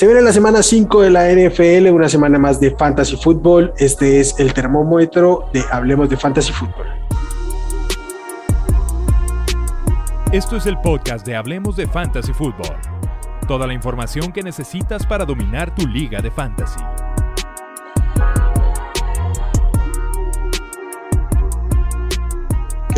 Se viene la semana 5 de la NFL, una semana más de Fantasy Football. Este es el termómetro de Hablemos de Fantasy Football. Esto es el podcast de Hablemos de Fantasy Football. Toda la información que necesitas para dominar tu liga de fantasy.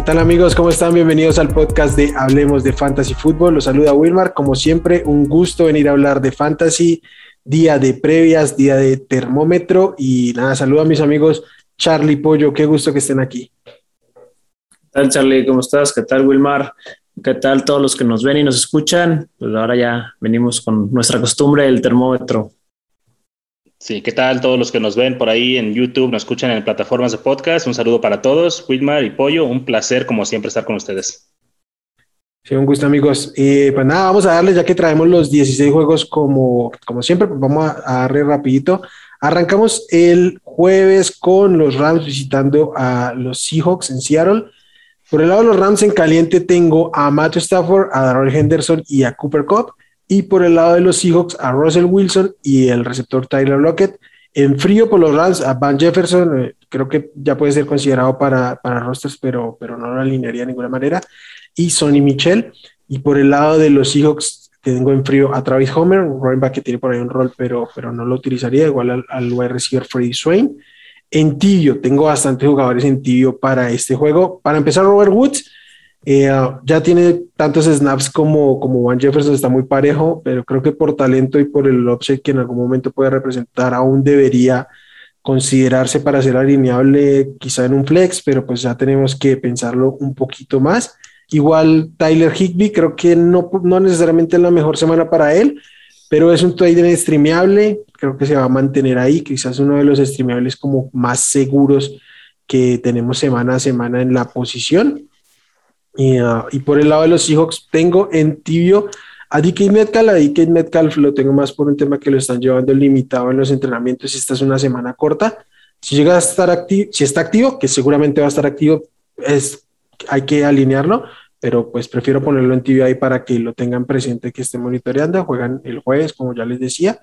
¿Qué tal amigos? ¿Cómo están? Bienvenidos al podcast de Hablemos de Fantasy Football. Los saluda Wilmar. Como siempre, un gusto venir a hablar de fantasy, día de previas, día de termómetro. Y nada, saludo a mis amigos Charlie Pollo. Qué gusto que estén aquí. ¿Qué tal, Charlie? ¿Cómo estás? ¿Qué tal, Wilmar? ¿Qué tal todos los que nos ven y nos escuchan? Pues ahora ya venimos con nuestra costumbre, el termómetro. Sí, ¿qué tal todos los que nos ven por ahí en YouTube, nos escuchan en plataformas de podcast? Un saludo para todos, Wilmar y Pollo, un placer como siempre estar con ustedes. Sí, un gusto amigos. Pues nada, vamos a darles ya que traemos los 16 juegos como, como siempre, pues vamos a, a darle rapidito. Arrancamos el jueves con los Rams visitando a los Seahawks en Seattle. Por el lado de los Rams en caliente tengo a Matthew Stafford, a Darrell Henderson y a Cooper Cup. Y por el lado de los Seahawks, a Russell Wilson y el receptor Tyler Lockett. En frío por los Rams, a Van Jefferson, eh, creo que ya puede ser considerado para, para rosters, pero, pero no lo alinearía de ninguna manera. Y Sonny Michel. Y por el lado de los Seahawks, tengo en frío a Travis Homer, un running tiene por ahí un rol, pero, pero no lo utilizaría, igual al, al wide receiver Freddie Swain. En tibio, tengo bastantes jugadores en tibio para este juego. Para empezar, Robert Woods eh, ya tiene tantos snaps como, como Van Jefferson, está muy parejo, pero creo que por talento y por el upset que en algún momento puede representar, aún debería considerarse para ser alineable quizá en un flex, pero pues ya tenemos que pensarlo un poquito más. Igual Tyler Higby, creo que no, no necesariamente es la mejor semana para él, pero es un trader streameable, creo que se va a mantener ahí, quizás uno de los streameables como más seguros que tenemos semana a semana en la posición. Y, uh, y, por el lado de los Seahawks, tengo en tibio a DK Metcalf. A DK Metcalf lo tengo más por un tema que lo están llevando limitado en los entrenamientos. Esta es una semana corta. Si llega a estar activo, si está activo, que seguramente va a estar activo, es, hay que alinearlo, pero pues prefiero ponerlo en tibio ahí para que lo tengan presente, que esté monitoreando. Juegan el jueves, como ya les decía.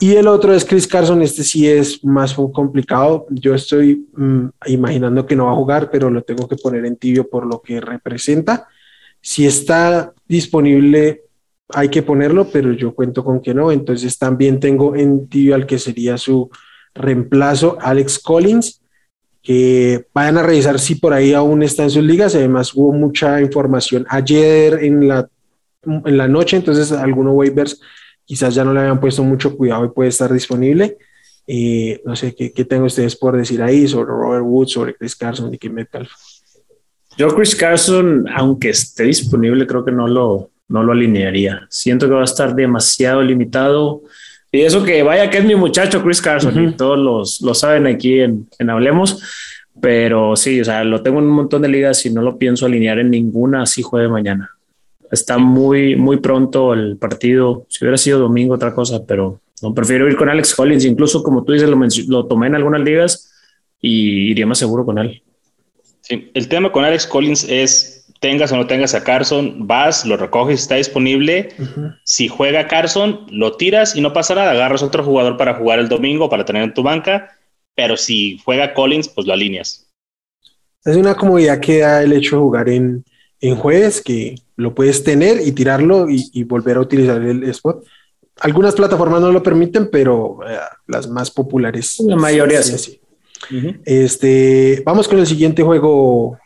Y el otro es Chris Carson, este sí es más complicado. Yo estoy mmm, imaginando que no va a jugar, pero lo tengo que poner en tibio por lo que representa. Si está disponible, hay que ponerlo, pero yo cuento con que no. Entonces también tengo en tibio al que sería su reemplazo, Alex Collins, que vayan a revisar si por ahí aún está en sus ligas. Además hubo mucha información ayer en la, en la noche, entonces algunos waivers quizás ya no le habían puesto mucho cuidado y puede estar disponible. Eh, no sé, ¿qué, ¿qué, tengo ustedes por decir ahí sobre Robert Woods, sobre Chris Carson y Kim Metcalf? Yo Chris Carson, aunque esté disponible, creo que no lo, no lo alinearía. Siento que va a estar demasiado limitado. Y eso que vaya que es mi muchacho Chris Carson uh -huh. y todos los, lo saben aquí en, en Hablemos. Pero sí, o sea, lo tengo en un montón de ligas y no lo pienso alinear en ninguna así juegue mañana está muy, muy pronto el partido. Si hubiera sido domingo, otra cosa, pero no prefiero ir con Alex Collins. Incluso, como tú dices, lo, lo tomé en algunas ligas y iría más seguro con él. Sí, el tema con Alex Collins es: tengas o no tengas a Carson, vas, lo recoges, está disponible. Uh -huh. Si juega Carson, lo tiras y no pasa nada. Agarras otro jugador para jugar el domingo, para tener en tu banca. Pero si juega Collins, pues lo alineas. Es una comodidad que da el hecho de jugar en, en jueves, que lo puedes tener y tirarlo y, y, volver a utilizar el spot. Algunas plataformas no lo permiten, pero eh, las más populares. La mayoría sí. sí. Uh -huh. Este, vamos con el siguiente juego.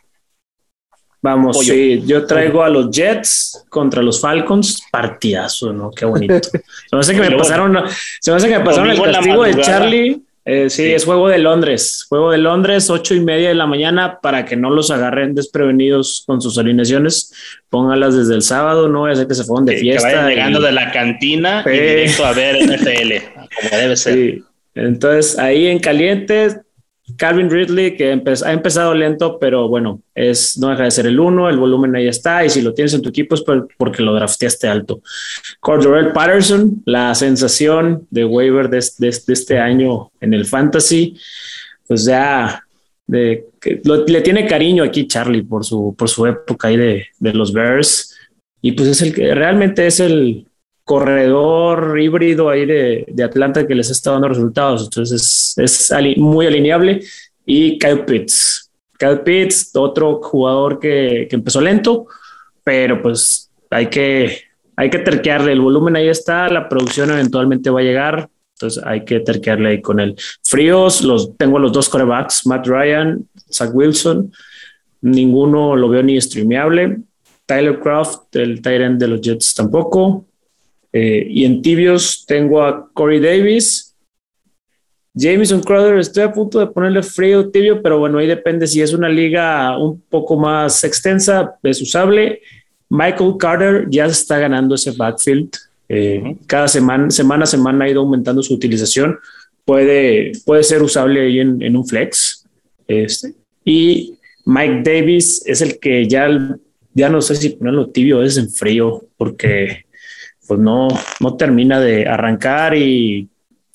Vamos, Pollo. sí, yo traigo a los Jets contra los Falcons, partidazo, ¿no? Qué bonito. se me hace que me pasaron, se me hace que me pasaron el castigo de Charlie. Eh, sí, sí, es juego de Londres. Juego de Londres, ocho y media de la mañana, para que no los agarren desprevenidos con sus alineaciones. Póngalas desde el sábado, no voy a que se fueron de fiesta. Que vayan llegando y... de la cantina sí. y directo a ver NFL, como debe ser. Entonces, ahí en caliente, Calvin Ridley, que empe ha empezado lento, pero bueno, es, no deja de ser el uno, el volumen ahí está, y si lo tienes en tu equipo es porque lo drafteaste alto. Cordell Patterson, la sensación de waiver de, de, de, este año en el fantasy, pues ya de, lo, le tiene cariño aquí Charlie por su, por su época ahí de, de los Bears, y pues es el que realmente es el, corredor híbrido ahí de, de, Atlanta que les está dando resultados. Entonces es, muy alineable. Y Kyle Pitts. Otro jugador que, que, empezó lento, pero pues hay que, hay que terquearle. El volumen ahí está, la producción eventualmente va a llegar. Entonces hay que terquearle ahí con él. Fríos, los, tengo los dos corebacks, Matt Ryan, Zach Wilson. Ninguno lo veo ni streameable. Tyler Croft, el Tyrant de los Jets tampoco. Eh, y en tibios tengo a Corey Davis. Jameson Crowder, estoy a punto de ponerle frío tibio, pero bueno, ahí depende si es una liga un poco más extensa, es usable. Michael Carter ya está ganando ese backfield. Eh, cada semana, semana a semana ha ido aumentando su utilización. Puede, puede ser usable ahí en, en un flex. Este. Y Mike Davis es el que ya, ya no sé si ponerlo tibio es en frío, porque pues no, no termina de arrancar y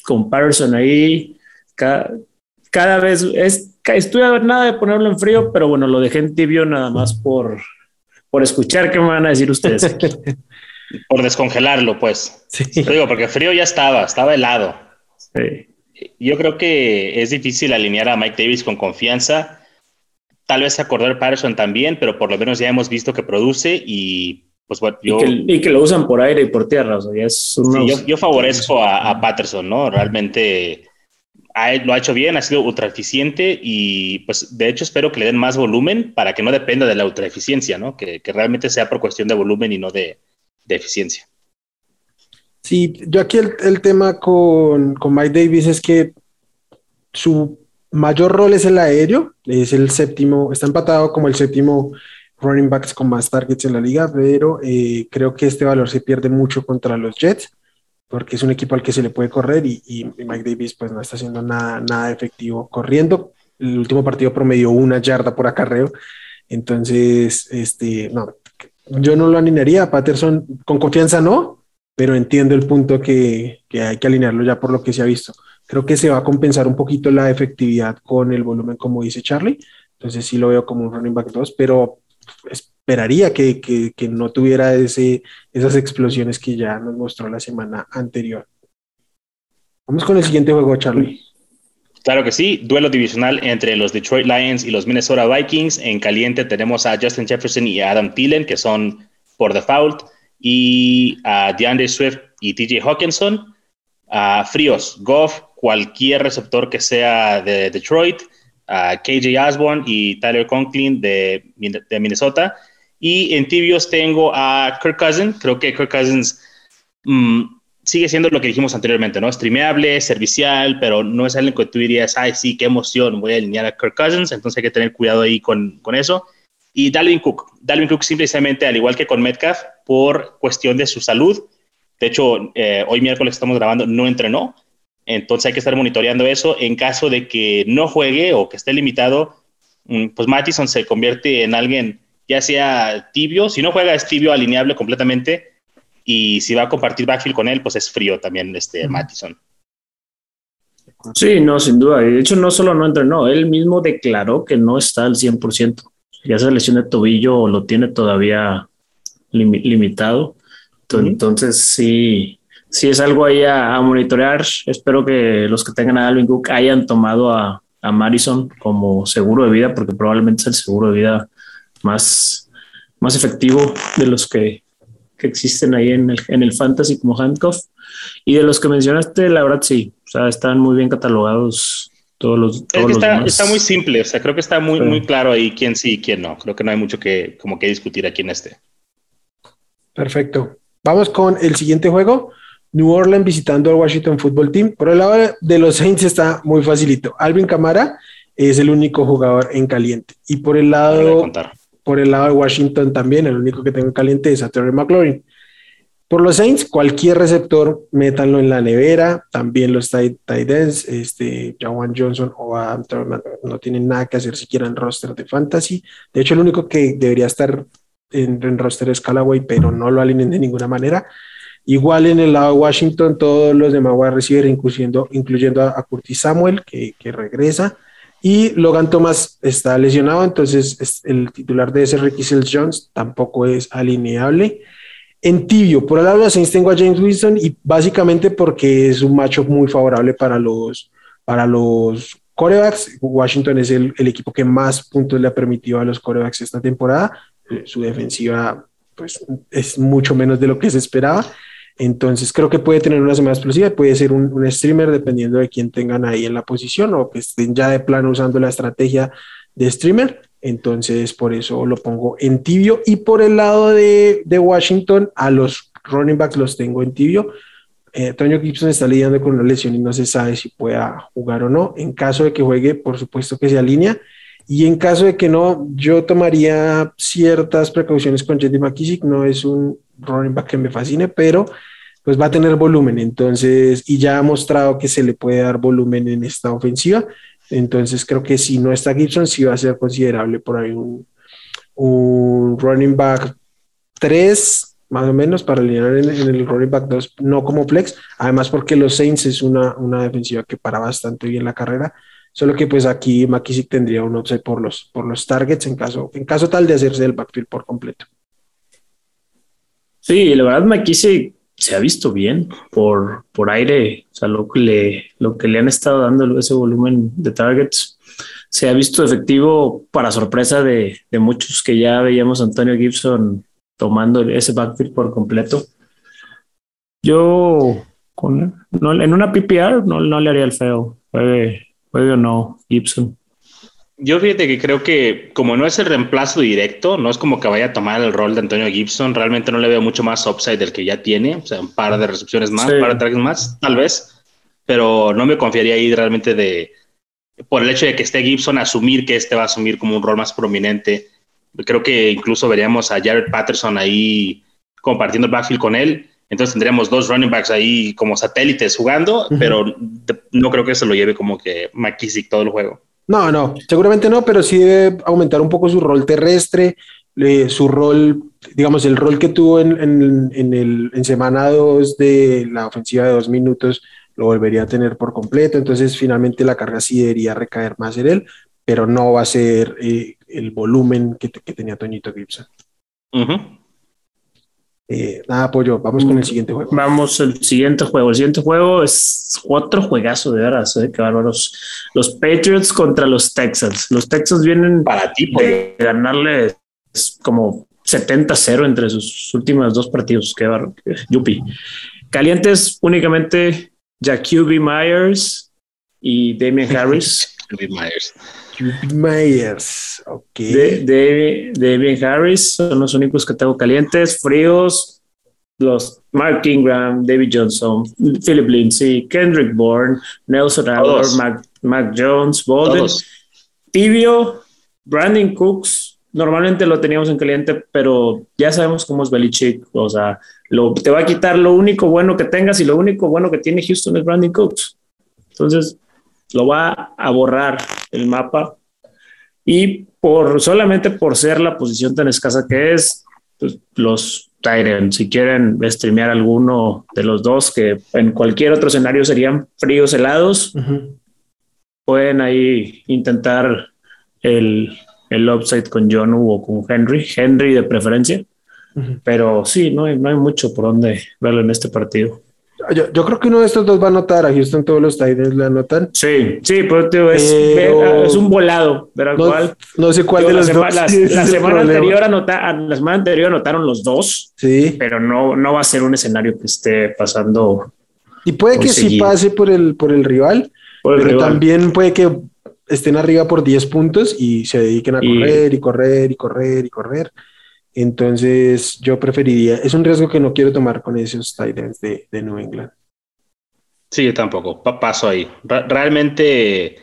con Patterson ahí cada, vez es, estoy a ver nada de ponerlo en frío, pero bueno, lo dejé en tibio nada más por, por escuchar qué me van a decir ustedes. por descongelarlo, pues. Sí. Digo, porque frío ya estaba, estaba helado. Yo creo que es difícil alinear a Mike Davis con confianza. Tal vez acordar Patterson también, pero por lo menos ya hemos visto que produce y pues bueno, yo... Y que, lo usan por aire y por tierra, o sea, es yo, favorezco a, Patterson, ¿no? Realmente lo ha hecho bien, ha sido ultra eficiente y pues de hecho espero que le den más volumen para que no dependa de la ultra eficiencia, ¿no? Que, realmente sea por cuestión de volumen y no de, eficiencia. Sí, yo aquí el, tema con, con Mike Davis es que su mayor rol es el aéreo, es el séptimo, está empatado como el séptimo running backs con más targets en la liga, pero eh, creo que este valor se pierde mucho contra los Jets, porque es un equipo al que se le puede correr y, Mike Davis pues no está haciendo nada, nada efectivo corriendo. El último partido promedió una yarda por acarreo, entonces, este, no, yo no lo alinearía. Patterson con confianza no, pero entiendo el punto que, que hay que alinearlo ya por lo que se ha visto. Creo que se va a compensar un poquito la efectividad con el volumen, como dice Charlie. Entonces sí lo veo como un running back 2, pero esperaría que, que, no tuviera ese, esas explosiones que ya nos mostró la semana anterior. Vamos con el siguiente juego, Charlie. Claro que sí, duelo divisional entre los Detroit Lions y los Minnesota Vikings. En caliente tenemos a Justin Jefferson y Adam Thielen, que son por default, y a DeAndre Swift y TJ Hawkinson. A fríos, Goff, cualquier receptor que sea de Detroit, a KJ Osborne y Tyler Conklin de, de, Minnesota. Y en tibios tengo a Kirk Cousins. Creo que Kirk Cousins mm, sigue siendo lo que dijimos anteriormente, ¿no? Streameable, servicial, pero no es alguien que tú dirías, ay, sí, qué emoción, voy a alinear a Kirk Cousins. Entonces hay que tener cuidado ahí con, con eso. Y Dalvin Cook. Dalvin Cook simplemente, al igual que con Metcalf, por cuestión de su salud. De hecho, eh, hoy miércoles estamos grabando, no entrenó entonces hay que estar monitoreando eso. En caso de que no juegue o que esté limitado, mm, pues Mattison se convierte en alguien ya sea tibio, si no juega es tibio, alineable completamente, y si va a compartir backfield con él, pues es frío también este Mattison. Sí, no, sin duda. De hecho, no solo no entrenó, él mismo declaró que no está al 100%. Ya esa lesión de tobillo lo tiene todavía limitado. Entonces, sí, si es algo ahí a, monitorear. Espero que los que tengan a Alvin Cook hayan tomado a, a Madison como seguro de vida, porque probablemente es el seguro de vida más, más efectivo de los que, que existen ahí en el, en el fantasy como handcuff. Y de los que mencionaste, la verdad sí, o sea, están muy bien catalogados todos los. Todos está, está, muy simple, o sea, creo que está muy, muy claro ahí quién sí y quién no. Creo que no hay mucho que, como que discutir aquí en este. Perfecto. Vamos con el siguiente juego. New Orleans visitando al Washington Football Team. Por el lado de los Saints está muy facilito. Alvin Camara es el único jugador en caliente. Y por el lado, por el lado de Washington también, el único que tengo en caliente es a Terry McLaurin. Por los Saints, cualquier receptor, métanlo en la nevera. También los tight, ends, este, Jawan Johnson o Adam no tienen nada que hacer siquiera en roster de fantasy. De hecho, el único que debería estar en, en roster es Callaway, pero no lo alineen de ninguna manera. Igual en el lado de Washington, todos los demás a recibir, incluyendo, incluyendo a, Curtis Samuel, que, regresa. Y Logan Thomas está lesionado, entonces el titular de ese Ricky Jones tampoco es alineable. en tibio. Por el lado de Saints tengo a James Winston y básicamente porque es un matchup muy favorable para los, para los corebacks. Washington es el, el equipo que más puntos le ha permitido a los corebacks esta temporada. Su defensiva pues, es mucho menos de lo que se esperaba. Entonces creo que puede tener una semana explosiva, puede ser un, streamer dependiendo de quién tengan ahí en la posición o que estén ya de plano usando la estrategia de streamer. Entonces por eso lo pongo en tibio. Y por el lado de, Washington, a los running backs los tengo en tibio. Eh, Gibson está lidiando con una lesión y no se sabe si pueda jugar o no. En caso de que juegue, por supuesto que se alinea. Y en caso de que no, yo tomaría ciertas precauciones con Jetty McKissick. No es un running back que me fascine, pero pues va a tener volumen. Entonces, y ya ha mostrado que se le puede dar volumen en esta ofensiva. Entonces, creo que si no está Gibson, sí va a ser considerable por ahí un, un running back 3, más o menos, para alinear en, en, el running back 2, no como flex. Además, porque los Saints es una, una defensiva que para bastante bien la carrera. Solo que pues aquí McKissick tendría un upside por los, por los targets en caso, en caso tal de hacerse el backfield por completo. Sí, la verdad McKissick se ha visto bien por, por aire, o sea, lo que, le, lo que le han estado dando ese volumen de targets, se ha visto efectivo para sorpresa de, de muchos que ya veíamos a Antonio Gibson tomando ese backfield por completo. Yo con, no, en una PPR no, no le haría el feo. O no, Gibson. Yo fíjate que creo que como no es el reemplazo directo, no es como que vaya a tomar el rol de Antonio Gibson, realmente no le veo mucho más upside del que ya tiene, o sea, un par de recepciones más, sí. un par de tracks más, tal vez, pero no me confiaría ahí realmente de, por el hecho de que esté Gibson, asumir que este va a asumir como un rol más prominente. Creo que incluso veríamos a Jared Patterson ahí compartiendo el backfield con él, entonces tendríamos dos running backs ahí como satélites jugando, uh -huh. pero no creo que se lo lleve como que McKissick todo el juego. No, no, seguramente no, pero sí debe aumentar un poco su rol terrestre, eh, su rol, digamos, el rol que tuvo en, en, en, el, en semana 2 de la ofensiva de dos minutos, lo volvería a tener por completo, entonces finalmente la carga sí debería recaer más en él, pero no va a ser eh, el volumen que, que, tenía Toñito Gibson. Uh -huh. Eh, nada, apoyo. Vamos con el siguiente juego. Vamos al siguiente juego. El siguiente juego es otro juegazo de veras. ¿eh? Qué bárbaros. Los Patriots contra los Texans. Los Texans vienen para ti de ganarle como 70-0 entre sus últimos dos partidos. Qué bárbaro. Yupi. Calientes únicamente Jacoby Myers y Damian Harris. Jacoby Myers. Jacoby Myers, ok. De, David Harris son los únicos que tengo calientes, fríos. Los Mark Ingram, David Johnson, Philip Lindsay, Kendrick Bourne, Nelson Aguilar, Mac, Mac, Jones, Bolden, Todos. Tibio, Brandon Cooks. Normalmente lo teníamos en caliente, pero ya sabemos cómo es Belichick. O sea, lo, te va a quitar lo único bueno que tengas y lo único bueno que tiene Houston es Brandon Cooks. Entonces, lo va a borrar el mapa y por solamente por ser la posición tan escasa que es, pues, los Tyrants, si quieren streamear alguno de los dos, que en cualquier otro escenario serían fríos helados, uh -huh. pueden ahí intentar el, el upside con John o con Henry, Henry de preferencia, uh -huh. pero sí, no hay, no hay mucho por donde verlo en este partido. Yo, yo, creo que uno de estos dos va a anotar. A Houston todos los Titans le anotan. Sí, sí, pero tío, es, Pero, es, un volado. Ver no, cuál. no sé cuál de los sema, dos. La, la semana anterior anota, la semana anterior anotaron los dos. Sí. Pero no, no va a ser un escenario que esté pasando. Y puede que sí pase por el, por el rival, por el pero rival. también puede que estén arriba por 10 puntos y se dediquen a correr y, y correr y correr y correr. Entonces, yo preferiría, es un riesgo que no quiero tomar con esos Titans de, de New England. Sí, yo tampoco, paso ahí. Realmente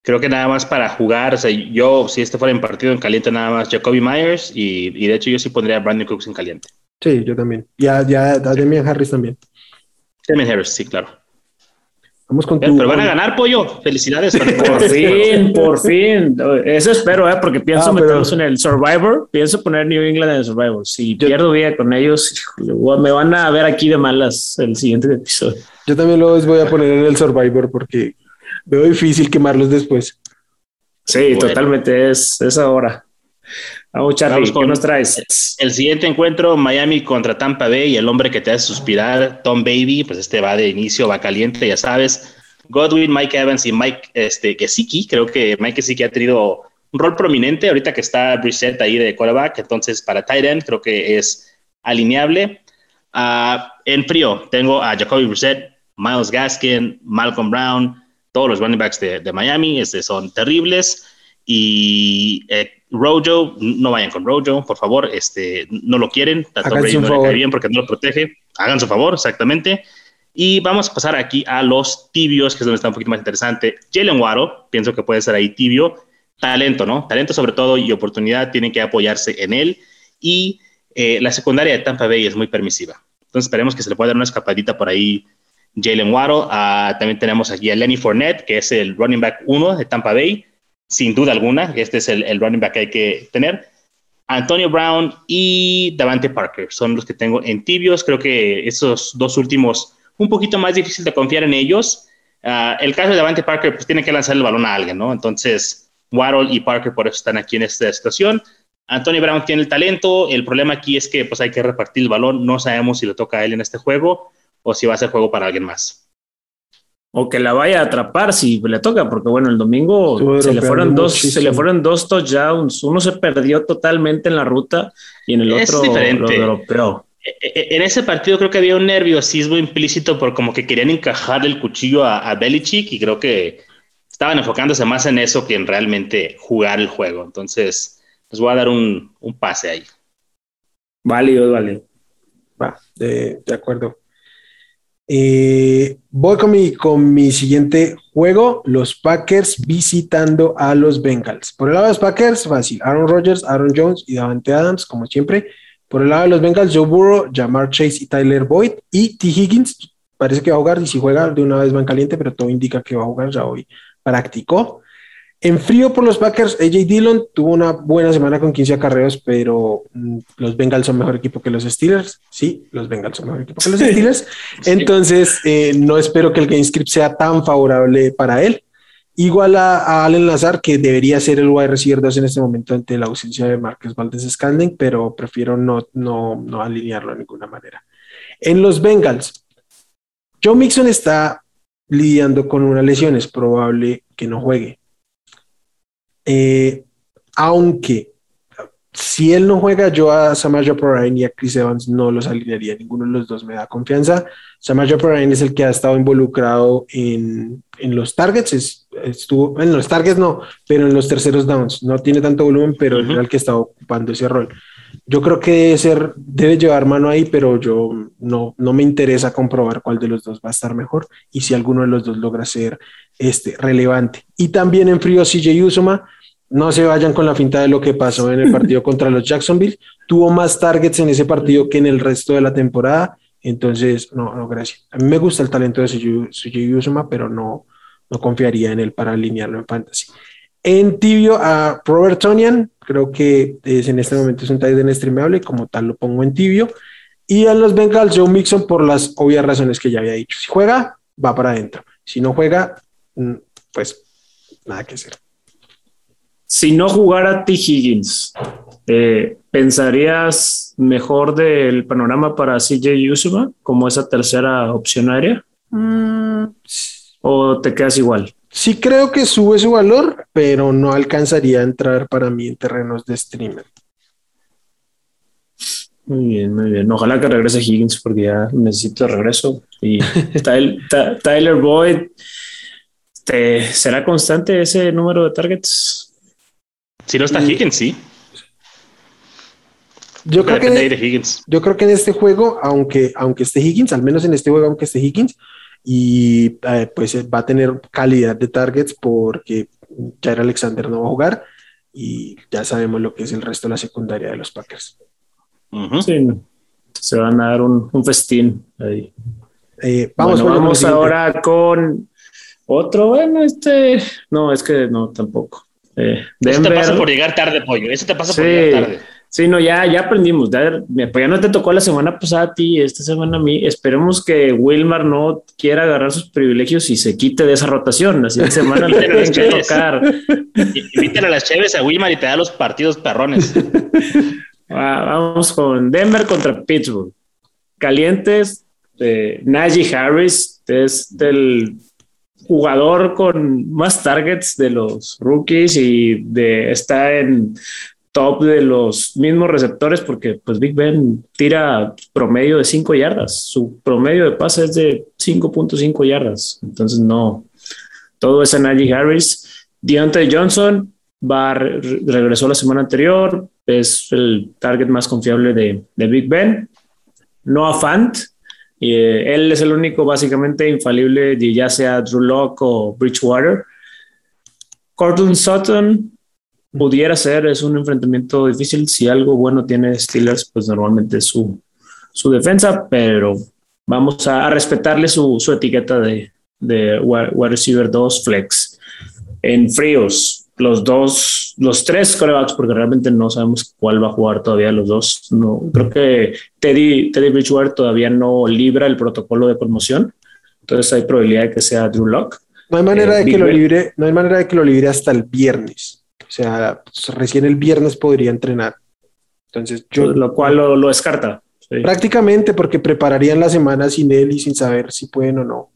creo que nada más para jugar, o sea, yo, si este fuera en partido en caliente, nada más Jacoby Myers y, y de hecho yo sí pondría a Brandon Cooks en caliente. Sí, yo también. Ya, ya, a Demian Harris también. Demian Harris, sí, claro. Vamos con tu... Pero van a ganar, pollo. Felicidades. por fin, por fin. Eso espero, ¿eh? porque pienso ah, meterlos pero... en el Survivor. Pienso poner New England en el Survivor. Si yo... pierdo vida con ellos, me van a ver aquí de malas el siguiente episodio. Yo también los voy a poner en el Survivor porque veo difícil quemarlos después. Sí, bueno. totalmente. Es, es ahora. Vamos, Charlie, ¿qué nos traes? El siguiente encuentro, Miami contra Tampa Bay, y el hombre que te hace suspirar, Tom Baby, pues este va de inicio, va caliente, ya sabes. Godwin, Mike Evans y Mike este, Gesicki, creo que Mike Gesicki ha tenido un rol prominente ahorita que está Brissett ahí de quarterback, entonces para Tight creo que es alineable. Uh, en frío tengo a Jacoby Brissett, Miles Gaskin, Malcolm Brown, todos los running backs de, de Miami, este, son terribles. Y eh, Rojo, no vayan con Rojo, por favor, este, no lo quieren, tanto no le cae bien porque no lo protege, hagan su favor, exactamente. Y vamos a pasar aquí a los tibios, que es donde está un poquito más interesante. Jalen Waro, pienso que puede ser ahí tibio. Talento, ¿no? Talento sobre todo y oportunidad, tienen que apoyarse en él. Y eh, la secundaria de Tampa Bay es muy permisiva. Entonces esperemos que se le pueda dar una escapadita por ahí Jalen Waddle. Ah, también tenemos aquí a Lenny Fournette, que es el running back uno de Tampa Bay, sin duda alguna. Este es el, running back que hay que tener. Antonio Brown y Davante Parker son los que tengo en tibios. Creo que esos dos últimos, un poquito más difícil de confiar en ellos. Ah, el caso de Davante Parker, pues tiene que lanzar el balón a alguien, ¿no? Entonces, Waddle y Parker por eso están aquí en esta situación. Antonio Brown tiene el talento. El problema aquí es que pues hay que repartir el balón. No sabemos si le toca a él en este juego o si va a ser juego para alguien más. O que la vaya a atrapar si le toca, porque bueno, el domingo se le, fueron dos, se le fueron dos touchdowns. Uno se perdió totalmente en la ruta y en el otro diferente. lo e, e, En ese partido creo que había un nerviosismo implícito por como que querían encajar el cuchillo a, a Belichick y creo que estaban enfocándose más en eso que en realmente jugar el juego. Entonces, les voy a dar un, un pase ahí. Válido, válido. Va, de, de acuerdo. Eh, voy con mi, con mi siguiente juego, los Packers visitando a los Bengals. Por el lado de los Packers, fácil, Aaron Rodgers, Aaron Jones y Davante Adams, como siempre. Por el lado de los Bengals, Joe Burrow, Jamar Chase y Tyler Boyd. Y T. Higgins, parece que va a jugar y si juega de una vez va en caliente, pero todo indica que va a jugar, ya hoy practicó. En frío por los Packers, AJ Dillon tuvo una buena semana con 15 acarreos, pero mm, los Bengals son mejor equipo que los Steelers. Sí, los Bengals son mejor equipo que los Steelers. Entonces, eh, no espero que el game script sea tan favorable para él. Igual a, Allen Lazar, que debería ser el wide receiver 2 en este momento ante la ausencia de Marcus Valdez Scanding, pero prefiero no, no, no alinearlo de ninguna manera. En los Bengals, Joe Mixon está lidiando con una lesión, es probable que no juegue. Eh, aunque si él no juega, yo a Samaja Perrine y a Chris Evans no los alinearía, ninguno de los dos me da confianza. Samaja Perrine es el que ha estado involucrado en, en los targets, estuvo en los targets no, pero en los terceros downs, no tiene tanto volumen, pero es el que está ocupando ese rol. Yo creo que debe ser, debe llevar mano ahí, pero yo no, no me interesa comprobar cuál de los dos va a estar mejor y si alguno de los dos logra ser este, relevante. Y también en frío CJ Usoma, no se vayan con la finta de lo que pasó en el partido contra los Jacksonville. Tuvo más targets en ese partido que en el resto de la temporada. Entonces, no, no, gracias. A mí me gusta el talento de CJ Usoma, pero no, no confiaría en él para alinearlo en fantasy. En tibio a Robert Tonian, creo que es, en este momento es un tight end streamable, como tal lo pongo en tibio. Y a los Bengals, Joe Mixon, por las obvias razones que ya había dicho. Si juega, va para adentro. Si no juega, Mm, pues nada que hacer. Si no jugara T. Higgins, eh, ¿pensarías mejor del panorama para CJ Usuma como esa tercera opción aérea? Mm, ¿O te quedas igual? Sí creo que sube su valor, pero no alcanzaría a entrar para mí en terrenos de streamer. Muy bien, muy bien. Ojalá que regrese Higgins porque ya necesito regreso. Y Tyler Boyd este, ¿Será constante ese número de targets? Si no está mm. Higgins, sí. Yo creo, que, yo creo que en este juego, aunque, aunque esté Higgins, al menos en este juego, aunque esté Higgins, y eh, pues va a tener calidad de targets porque Jair Alexander no va a jugar y ya sabemos lo que es el resto de la secundaria de los Packers. sí, se van a dar un, festín ahí. Eh, vamos, vamos ahora con otro, bueno, este, no, es que no, tampoco. Eh, Eso te pasa por llegar tarde, pollo. Eso te pasa por llegar tarde. Sí, no, ya, ya aprendimos. Ya, pues ya no te tocó la semana pasada a ti, esta semana a mí. Esperemos que Wilmar no quiera agarrar sus privilegios y se quite de esa rotación. Así de semana le tienen que tocar. Invítale a las Cheves a Wilmar y te da los partidos perrones. vamos con Denver contra Pittsburgh. Calientes, eh, Najee Harris es el jugador con más targets de los rookies y de, está en top de los mismos receptores porque pues Big Ben tira promedio de 5 yardas. Su promedio de pase es de 5.5 yardas. Entonces no, todo es en Najee Harris. Deontay Johnson va, regresó la semana anterior, es el target más confiable de, de Big Ben. Noah Fant, eh, él es el único básicamente infalible, ya sea Drew Locke o Bridgewater. Cortland Sutton pudiera ser, es un enfrentamiento difícil. Si algo bueno tiene Steelers, pues normalmente es su, su defensa, pero vamos a, respetarle su, su, etiqueta de, de wide receiver 2 flex. En fríos, los dos, los tres corebacks, porque realmente no sabemos cuál va a jugar todavía los dos. No, creo que Teddy, Teddy Bridgewater todavía no libra el protocolo de promoción, entonces hay probabilidad de que sea Drew Lock. No hay manera eh, de que lo libre, no hay manera de que lo libre hasta el viernes. O sea, recién el viernes podría entrenar. Entonces, yo. Lo cual lo, descarta. Prácticamente porque prepararían la semana sin él y sin saber si pueden o no.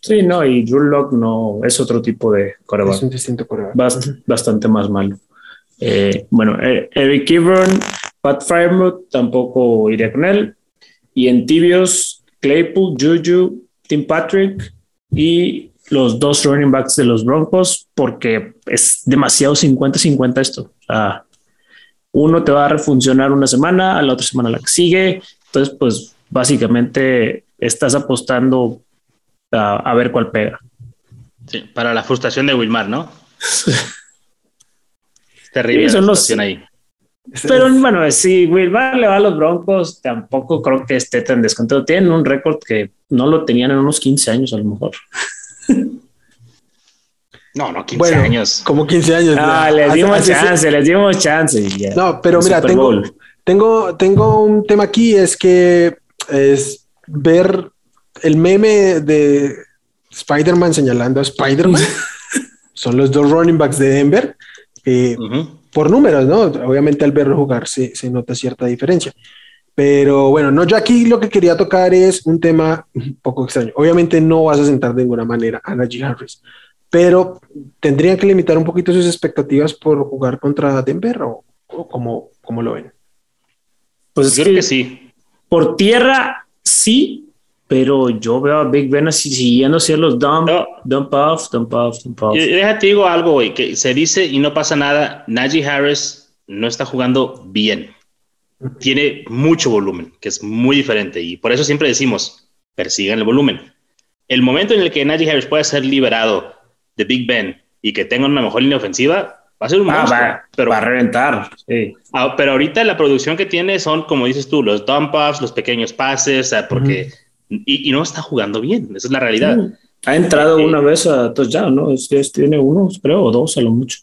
Sí, no, y Drew Lock no es otro tipo de coreback. Es un distinto coreback. bastante más malo. Eh, bueno, eh, Eric Ebron, Pat Firemouth tampoco iría con él. Y en tibios, Claypool, Juju, Tim Patrick y los dos running backs de los Broncos porque es demasiado 50-50 esto. uno te va a refuncionar una semana, a la otra semana la que sigue. Entonces, pues básicamente estás apostando a, ver cuál pega. Sí, para la frustración de Wilmar, ¿no? terrible la frustración ahí. Pero bueno, si Wilmar le va a los Broncos, tampoco creo que esté tan descontento. Tienen un récord que no lo tenían en unos 15 años a lo mejor. No, no, 15 años. Como 15 años. Ah, les dimos chance, les dimos chance. No, pero mira, tengo, tengo, tengo un tema aquí, es que es ver el meme de Spider-Man señalando a Spider-Man. Son los dos running backs de Denver. Por números, ¿no? Obviamente al verlo jugar se, se nota cierta diferencia. Pero bueno, no, yo aquí lo que quería tocar es un tema un poco extraño. Obviamente no vas a sentar de ninguna manera a Najee Harris, pero tendrían que limitar un poquito sus expectativas por jugar contra Denver o, como, como lo ven. Pues creo que, sí. Por tierra, sí, pero yo veo a Big Ben así siguiendo hacia los dump, dump off, dump off, dump off. Déjate digo algo, güey, que se dice y no pasa nada. Najee Harris no está jugando bien tiene mucho volumen, que es muy diferente. Y por eso siempre decimos, persigan el volumen. El momento en el que Najee Harris pueda ser liberado de Big Ben y que tenga una mejor línea ofensiva, va a ser un ah, pero, va a reventar. Ah, pero ahorita la producción que tiene son, como dices tú, los dump offs, los pequeños pases, porque... y, no está jugando bien, esa es la realidad. Ha entrado eh, una vez a touchdown, ¿no? tiene uno, creo, o dos a lo mucho.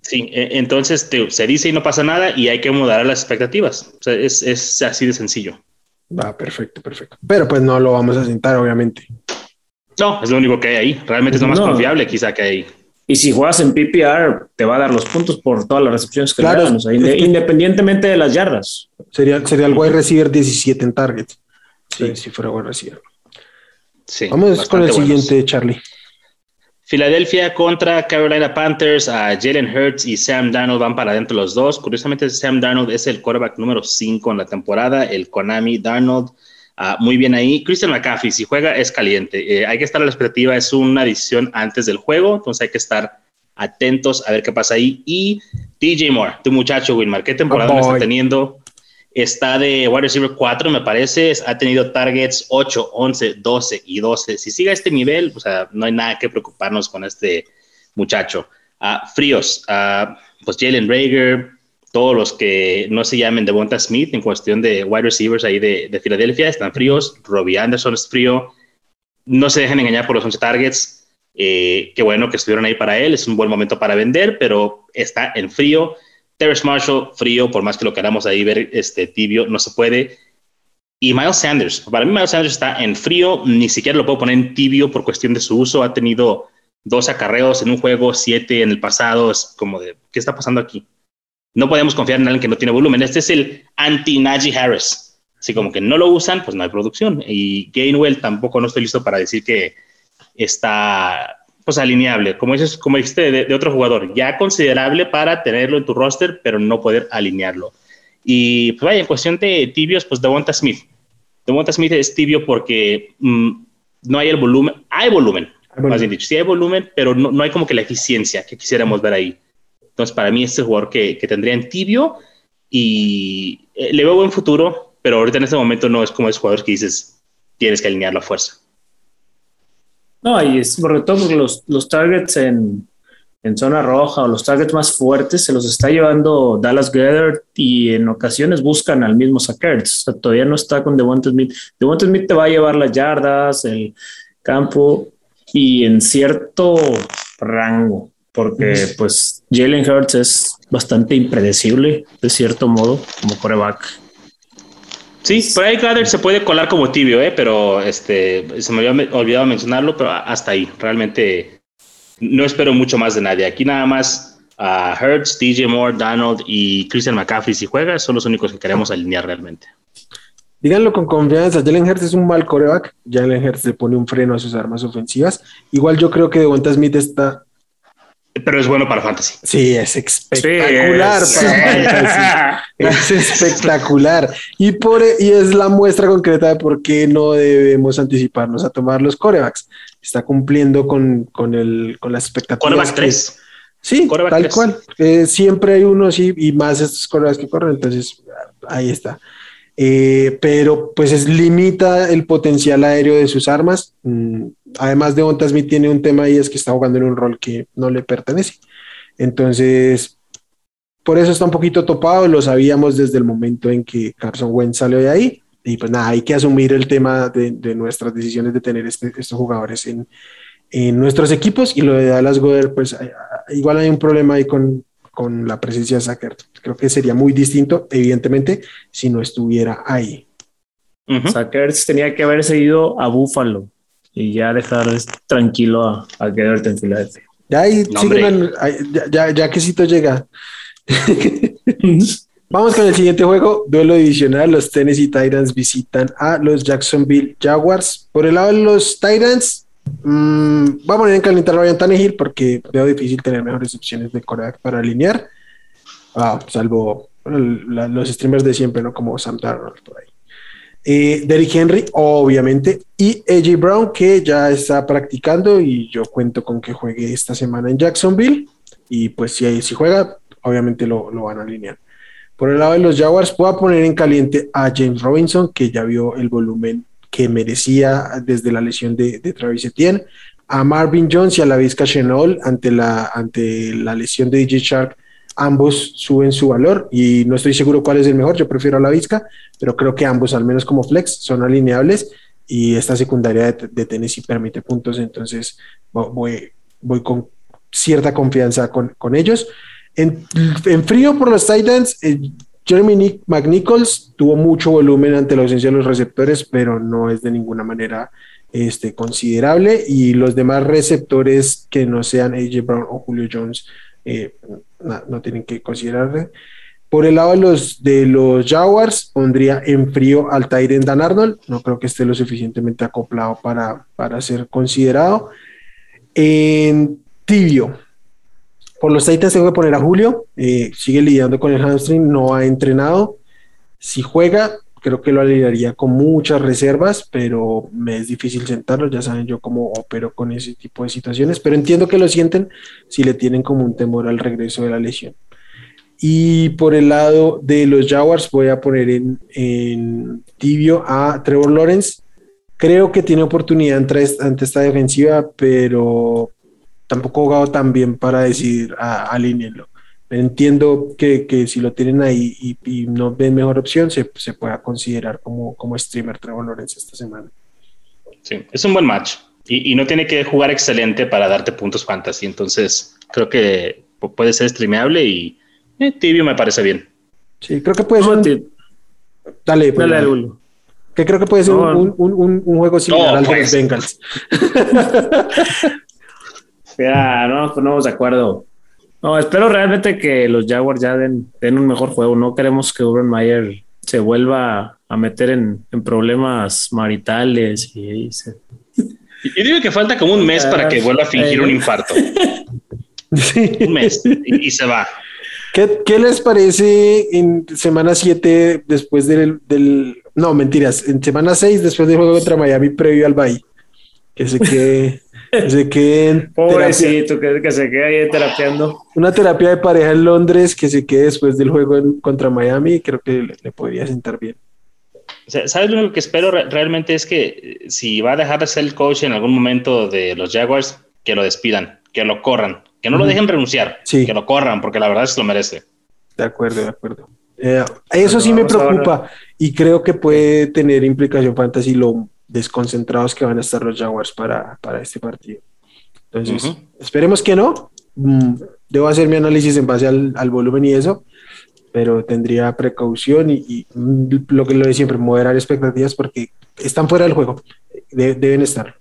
Sí, e, entonces se dice y no pasa nada y hay que mudar las expectativas. es, así de sencillo. Va, perfecto, perfecto. Pero pues no lo vamos a sentar, obviamente. No, es lo único que hay ahí. Realmente es lo más confiable quizá que hay. Y si juegas en PPR, te va a dar los puntos por todas las recepciones que claro, independientemente de las yardas. Sería, sería el wide receiver 17 en target. Sí, si fuera wide receiver. Sí, Vamos con el siguiente, Charlie. Filadelfia contra Carolina Panthers, a Jalen Hurts y Sam Darnold van para adentro los dos. Curiosamente, Sam Darnold es el quarterback número 5 en la temporada, el Konami Darnold. Ah, muy bien ahí. Christian McCaffrey, si juega, es caliente. Eh, hay que estar a la expectativa, es una decisión antes del juego, entonces hay que estar atentos a ver qué pasa ahí. Y DJ Moore, tu muchacho, Wilmar, ¿qué temporada está teniendo? Está de wide receiver 4, me parece. Ha tenido targets 8, 11, 12 y 12. Si sigue a este nivel, o sea, no hay nada que preocuparnos con este muchacho. Uh, fríos, uh, pues Jalen Rager, todos los que no se llamen Devonta Smith en cuestión de wide receivers ahí de, de Filadelfia están fríos. Robbie Anderson es frío. No se dejen engañar por los 11 targets. Eh, qué bueno que estuvieron ahí para él. Es un buen momento para vender, pero está en frío. Terrence Marshall, frío, por más que lo queramos ahí ver este, tibio, no se puede. Y Miles Sanders, para mí Miles Sanders está en frío, ni siquiera lo puedo poner en tibio por cuestión de su uso. Ha tenido dos acarreos en un juego, siete en el pasado. Es como de, ¿qué está pasando aquí? No podemos confiar en alguien que no tiene volumen. Este es el anti-Najee Harris. Así como que no lo usan, pues no hay producción. Y Gainwell tampoco no estoy listo para decir que está pues alineable, como dices, como dijiste de, otro jugador, ya considerable para tenerlo en tu roster, pero no poder alinearlo. Y pues vaya, en cuestión de tibios, pues Devonta Smith. Devonta Smith es tibio porque mm, no hay el volumen, hay volumen, más bien dicho, sí hay volumen, pero no, no, hay como que la eficiencia que quisiéramos ver ahí. Entonces, para mí, este jugador que, que tendría en tibio y eh, le veo buen futuro, pero ahorita en este momento no es como esos jugadores que dices, tienes que alinear la fuerza. No, y es sobre todo porque los, los targets en, en, zona roja o los targets más fuertes se los está llevando Dallas Gather y en ocasiones buscan al mismo Sackers. O sea, todavía no está con Devonta Smith. Devonta Smith te va a llevar las yardas, el campo y en cierto rango, porque pues Jalen Hurts es bastante impredecible de cierto modo como coreback. Sí, por ahí Gather se puede colar como tibio, ¿eh? pero este, se me había olvidado mencionarlo, pero hasta ahí. Realmente no espero mucho más de nadie. Aquí nada más a Hertz, DJ Moore, Donald y Christian McCaffrey si juega, son los únicos que queremos alinear realmente. Díganlo con confianza, Jalen Hurts es un mal coreback, Jalen Hurts le pone un freno a sus armas ofensivas. Igual yo creo que Devonta Smith está pero es bueno para fantasy. Sí, es espectacular para fantasy. Es espectacular. Y, por, y es la muestra concreta de por qué no debemos anticiparnos a tomar los corebacks. Está cumpliendo con, con, el, con las expectativas. Coreback 3. Sí, tal cual. Eh, siempre hay uno así y más estos corebacks que corren. Entonces, ahí está. Eh, pero pues es, limita el potencial aéreo de sus armas. Mm, además de Smith tiene un tema ahí es que está jugando en un rol que no le pertenece. Entonces, por eso está un poquito topado, lo sabíamos desde el momento en que Carson Wentz salió de ahí. Y pues nada, hay que asumir el tema de, nuestras decisiones de tener este, estos jugadores en, en, nuestros equipos. Y lo de Dallas Goder, pues igual hay un problema ahí con, con la presencia de Sacker. Creo que sería muy distinto, evidentemente, si no estuviera ahí. Sackers tenía que haber seguido a Buffalo y ya dejar tranquilo a, a quedarte en Filadelfia. Ya ahí, ya, ya, que Cito llega. Vamos con el siguiente juego, duelo divisional. Los Tennessee Titans visitan a los Jacksonville Jaguars. Por el lado de los Titans, mmm, voy a poner en calentar a Ryan Tannehill porque veo difícil tener mejores opciones de coreback para alinear. Ah, salvo los streamers de siempre, ¿no? Como Sam Darnold por ahí. Eh, Henry, obviamente, y AJ Brown, que ya está practicando y yo cuento con que juegue esta semana en Jacksonville. Y pues si, si juega, obviamente lo, lo van a alinear. Por el lado de los Jaguars, voy poner en caliente a James Robinson, que ya vio el volumen que merecía desde la lesión de, de Travis Etienne, a Marvin Jones y a la Vizca Chenol ante la, ante la lesión de DJ Shark ambos suben su valor y no estoy seguro cuál es el mejor, yo prefiero a la Vizca, pero creo que ambos, al menos como flex, son alineables y esta secundaria de, Tennessee permite puntos, entonces voy, voy con cierta confianza con, ellos. En, frío por los Titans, eh, Jeremy McNichols tuvo mucho volumen ante la ausencia de los receptores, pero no es de ninguna manera este, considerable y los demás receptores que no sean AJ Brown o Julio Jones eh, no, tienen que considerar. Por el lado de los, de los Jaguars, pondría en frío al Tyrant Dan Arnold. No creo que esté lo suficientemente acoplado para, para ser considerado. En tibio, por los Titans tengo que poner a Julio. Eh, sigue lidiando con el hamstring, no ha entrenado. Si juega, creo que lo alinearía con muchas reservas, pero me es difícil sentarlo, ya saben yo cómo opero con ese tipo de situaciones, pero entiendo que lo sienten si le tienen como un temor al regreso de la lesión. Y por el lado de los Jaguars voy a poner en, tibio a Trevor Lawrence. Creo que tiene oportunidad ante, esta defensiva, pero tampoco ha jugado tan bien para decidir alinearlo entiendo que, que, si lo tienen ahí y, no ven mejor opción, se, se, pueda considerar como, como streamer Trevor Lawrence esta semana. Sí, es un buen match y, y, no tiene que jugar excelente para darte puntos fantasy, entonces creo que puede ser streameable y eh, tibio me parece bien. Sí, creo que puede ser. Un... Dale, pues, dale, dale. Que creo que puede ser no, un, un, un, juego similar no, al pues. de los Bengals. ya, no, pues no de acuerdo. No, espero realmente que los Jaguars ya den, den un mejor juego. No queremos que Urban Meyer se vuelva a meter en, en problemas maritales y, y se... Yo digo que falta como un mes para que vuelva a fingir un infarto. Sí. Un mes y, y se va. ¿Qué, ¿Qué, les parece en semana 7 después del, del, No, mentiras. En semana 6 después del juego contra Miami previo al Bay? Que se quede... se quede Pobrecito, que, que, se quede ahí terapiando. Una terapia de pareja en Londres que se quede después del juego en, contra Miami. Creo que le, le podría sentar bien. ¿Sabes lo que espero realmente es que eh, si va a dejar de ser el coach en algún momento de los Jaguars, que lo despidan, que lo corran, que no lo dejen renunciar, que lo corran, porque la verdad es que lo merece. De acuerdo, de acuerdo. Eh, eso sí me preocupa y creo que puede tener implicación fantasy lo desconcentrados que van a estar los Jaguars para, para este partido. Entonces, esperemos que no. Mm, debo hacer mi análisis en base al, al volumen y eso, pero tendría precaución y, lo que lo de siempre, moderar expectativas porque están fuera del juego, deben estar.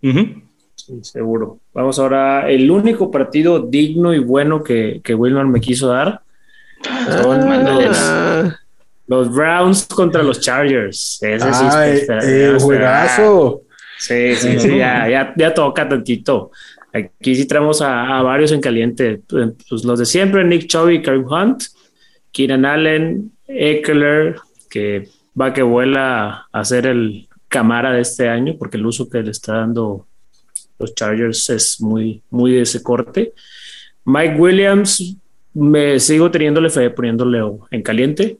Sí, seguro. Vamos ahora, el único partido digno y bueno que, que Wilman me quiso dar ah. Los, Browns contra los Chargers. Ese sí eh, juegazo. Sí, sí, sí, ya, ya, toca tantito. Aquí sí traemos a, varios en caliente. Pues los de siempre, Nick Chubb y Karim Hunt. Keenan Allen, Eckler, que va que vuela a ser el camara de este año, porque el uso que le está dando los Chargers es muy, muy de ese corte. Mike Williams, me sigo teniéndole fe, poniéndole en caliente.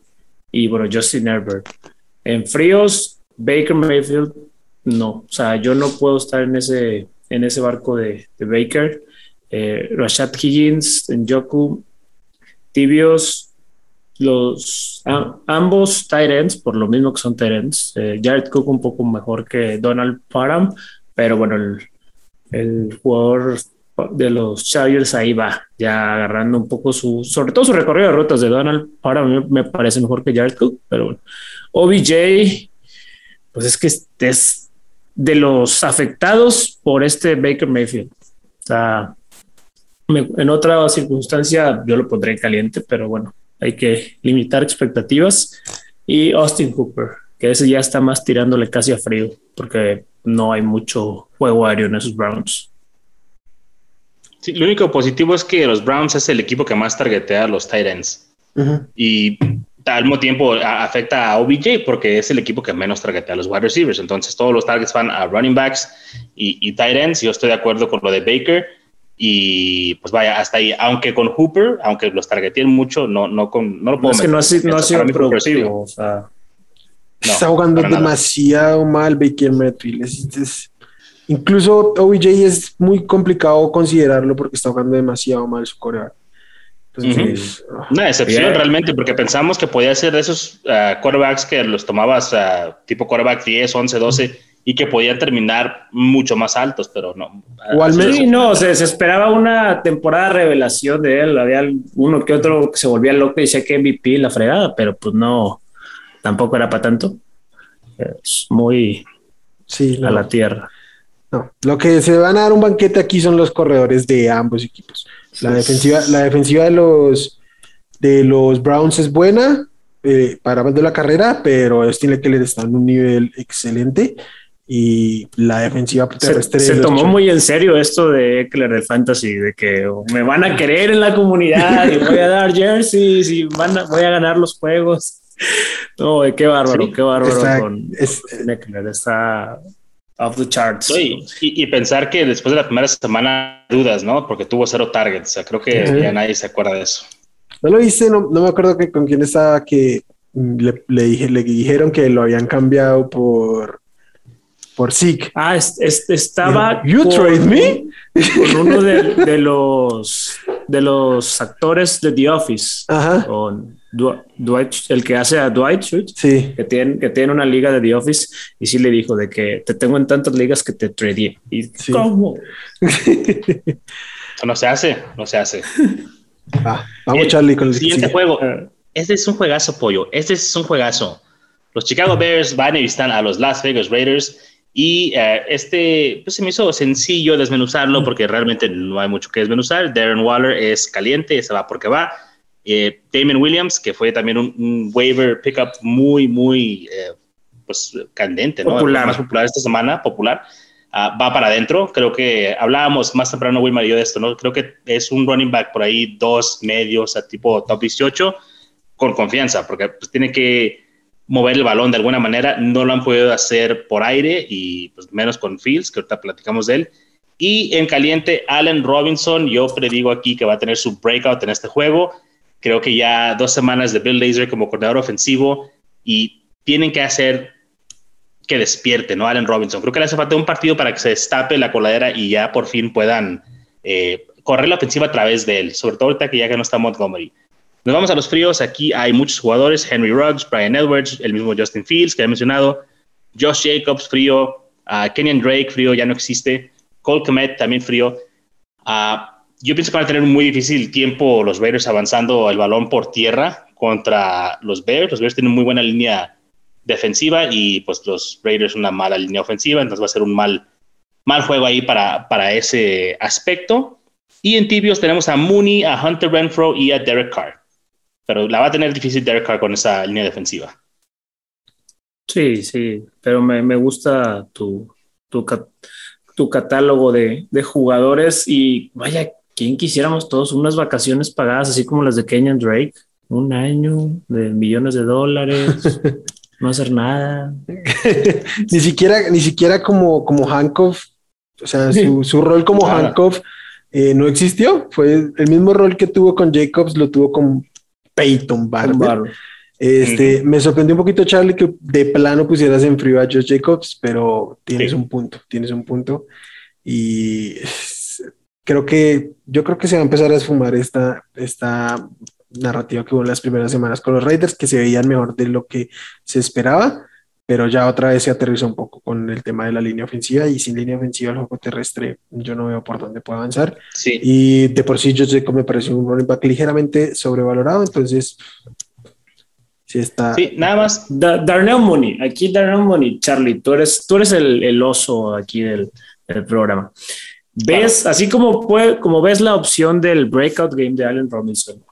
Y bueno, Justin Herbert. En fríos, Baker Mayfield, no. O sea, yo no puedo estar en ese, en ese barco de, Baker. Eh, Rashad Higgins, en Joku, tibios, los ambos tight ends, por lo mismo que son tight eh, Jared Cook un poco mejor que Donald Parham, pero bueno, el, el, jugador de los Chargers ahí va, ya agarrando un poco su, sobre todo su recorrido de rutas de Donald Parham me parece mejor que Jared Cook, pero bueno, OBJ, pues es que es de los afectados por este Baker Mayfield. O sea, en otra circunstancia yo lo pondré en caliente, pero bueno, hay que limitar expectativas. Y Austin Cooper, que ese ya está más tirándole casi a frío, porque no hay mucho juego aéreo en esos Browns. Sí, lo único positivo es que los Browns es el equipo que más targetea a los Titans. Y al mismo tiempo afecta a OBJ porque es el equipo que menos targetea a los wide receivers. Entonces todos los targets van a running backs y, y tight ends. Yo estoy de acuerdo con lo de Baker y pues vaya, hasta ahí, aunque con Hooper, aunque los targeteen mucho, no, no, con, no lo puedo Es que no ha, sido, no ha sido productivo, o sea, está jugando demasiado mal Baker Mayfield. Incluso OBJ es muy complicado considerarlo porque está jugando demasiado mal su coreback. Una excepción realmente, porque pensamos que podía ser de esos uh, quarterbacks que los tomabas uh, tipo quarterback 10, 11, 12 y que podían terminar mucho más altos, pero no. O al menos, no, se, esperaba una temporada revelación de él. Había uno que otro que se volvía loco y decía que MVP la fregada, pero pues no, tampoco era para tanto. Es muy sí, a la tierra. No, lo que se van a dar un banquete aquí son los corredores de ambos equipos. La defensiva, la defensiva de los de los Browns es buena eh, para más de la carrera, pero Austin Eckler está en un nivel excelente y la defensiva terrestre. Se, tomó muy en serio esto de Eckler del Fantasy, de que me van a querer en la comunidad y voy a dar jerseys y van voy a ganar los juegos. No, qué bárbaro, qué bárbaro con Eckler, está off the charts. y, pensar que después de la primera semana dudas, ¿no? Porque tuvo cero targets, o sea, creo que ya nadie se acuerda de eso. No lo viste, no, no me acuerdo que, con quién estaba que le, le, dije, le dijeron que lo habían cambiado por por Zeke. Ah, estaba. You trade me? Con uno de, los de los actores de The Office. Ajá. Con Dwight, el que hace a Dwight Sí. Que tiene, que tiene una liga de The Office. Y sí le dijo de que te tengo en tantas ligas que te trade. ¿Y cómo? no se hace, no se hace. vamos, Charlie, con el siguiente juego. Este es un juegazo, pollo. Este es un juegazo. Los Chicago Bears van y visitan a los Las Vegas Raiders. Y eh, este pues se me hizo sencillo desmenuzarlo porque realmente no hay mucho que desmenuzar. Darren Waller es caliente, se va porque va. Eh, Damon Williams, que fue también un, waiver pickup muy, muy eh, pues, candente, ¿no? Popular. más popular esta semana, popular. Ah, va para adentro. Creo que hablábamos más temprano, Wilmar y yo, de esto, ¿no? Creo que es un running back por ahí, dos medios, a tipo top 18, con confianza, porque pues, tiene que mover el balón de alguna manera. No lo han podido hacer por aire y pues, menos con Fields, que ahorita platicamos de él. Y en caliente, Allen Robinson, yo predigo aquí que va a tener su breakout en este juego. Creo que ya dos semanas de Bill Lazor como coordinador ofensivo y tienen que hacer que despierte, ¿no? Allen Robinson. Creo que le hace falta un partido para que se destape la coladera y ya por fin puedan eh, correr la ofensiva a través de él, sobre todo ahorita que ya que no está Montgomery. Nos vamos a los fríos. Aquí hay muchos jugadores: Henry Ruggs, Brian Edwards, el mismo Justin Fields que he mencionado, Josh Jacobs, frío, uh, Kenyan Drake, frío, ya no existe, Cole Komet, también frío. Uh, yo pienso que van a tener un muy difícil tiempo los Bears avanzando el balón por tierra contra los Bears. Los Bears tienen muy buena línea defensiva y pues los Raiders una mala línea ofensiva, entonces va a ser un mal, mal juego ahí para, para ese aspecto. Y en tibios tenemos a Mooney, a Hunter Renfro y a Derek Carr. Pero la va a tener difícil Derek Carr con esa línea defensiva. Sí, sí, pero me, me gusta tu, tu, tu catálogo de, de, jugadores y vaya, ¿quién quisiéramos todos unas vacaciones pagadas así como las de Kenyan Drake? Un año de millones de dólares. no hacer nada. ni siquiera, ni siquiera como, como Hancock, o sea, su, su rol como Hancock eh, no existió. Fue el mismo rol que tuvo con Jacobs, lo tuvo con Peyton Barber. Este, Me sorprendió un poquito, Charlie, que de plano pusieras en frío a Josh Jacobs, pero tienes un punto, tienes un punto. Y creo que, yo creo que se va a empezar a esfumar esta, esta narrativa que hubo en las primeras semanas con los Raiders, que se veían mejor de lo que se esperaba, pero ya otra vez se aterrizó un poco con el tema de la línea ofensiva y sin línea ofensiva el juego terrestre yo no veo por dónde puede avanzar. Sí. Y de por sí yo sé que me parece un running back ligeramente sobrevalorado, entonces sí está. Sí, nada más. Darnell Money, aquí Darnell Money, Charlie, tú eres, tú eres el, el oso aquí del, del programa. ¿Ves, así como, puede, como ves la opción del breakout game de Allen Robinson,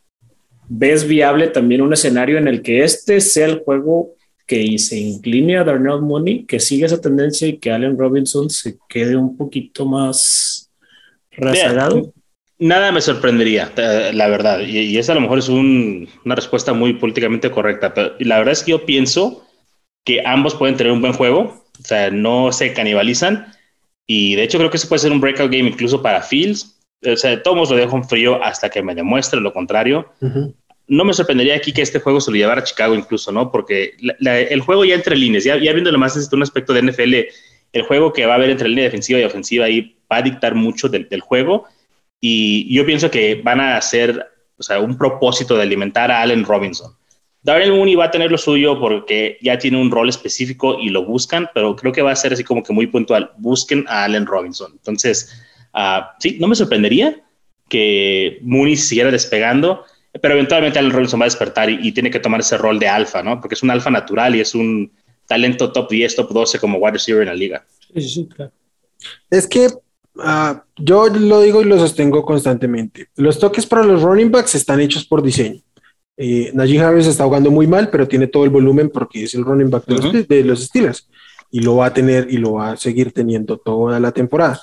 ¿Ves viable también un escenario en el que este sea el juego que se incline a Darnell Mooney, que siga esa tendencia y que Allen Robinson se quede un poquito más rezagado? Nada me sorprendería, eh, la verdad, y, esa a lo mejor es una respuesta muy políticamente correcta, pero la verdad es que yo pienso que ambos pueden tener un buen juego, o sea, no se canibalizan, y de hecho creo que eso puede ser un breakout game incluso para Fields, o sea, todos lo dejo en frío hasta que me demuestre lo contrario. No me sorprendería aquí que este juego se lo llevara a Chicago incluso, ¿no? Porque el juego ya entre líneas, ya, ya viéndolo más desde un aspecto de NFL, el juego que va a haber entre línea defensiva y ofensiva ahí va a dictar mucho del, del juego. Y yo pienso que van a hacer, o sea, un propósito de alimentar a Allen Robinson. Darrell Mooney va a tener lo suyo porque ya tiene un rol específico y lo buscan, pero creo que va a ser así como que muy puntual. Busquen a Allen Robinson. Entonces, Ah, sí, no me sorprendería que Mooney siguiera despegando, pero eventualmente Allen Robinson va a despertar y, tiene que tomar ese rol de alfa, ¿no? Porque es un alfa natural y es un talento top 10, top 12 como wide receiver en la liga. Sí, sí, claro. Es que ah, yo lo digo y lo sostengo constantemente. Los toques para los running backs están hechos por diseño. Eh, Najee Harris está jugando muy mal, pero tiene todo el volumen porque es el running back de, los, de los Steelers y lo va a tener y lo va a seguir teniendo toda la temporada.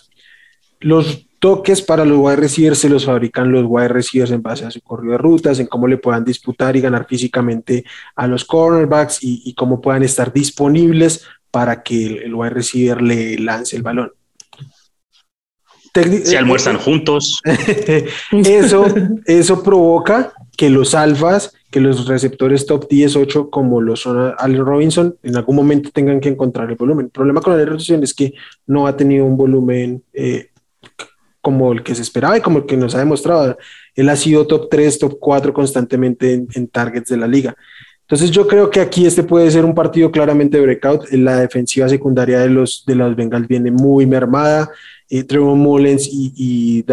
Los toques para los wide receivers se los fabrican los wide receivers en base a su corrido de rutas, en cómo le puedan disputar y ganar físicamente a los cornerbacks y, cómo puedan estar disponibles para que el, wide receiver le lance el balón. Se almuerzan juntos. eso, eso provoca que los alfas, que los receptores top 10, 8, como lo son Allen Robinson, en algún momento tengan que encontrar el volumen. El problema con la reducción es que no ha tenido un volumen eh, como el que se esperaba y como el que nos ha demostrado. Él ha sido top 3, top 4 constantemente en, targets de la liga. Entonces yo creo que aquí este puede ser un partido claramente breakout. La defensiva secundaria de los, de los Bengals viene muy mermada. Eh, Trevor Mullens y, y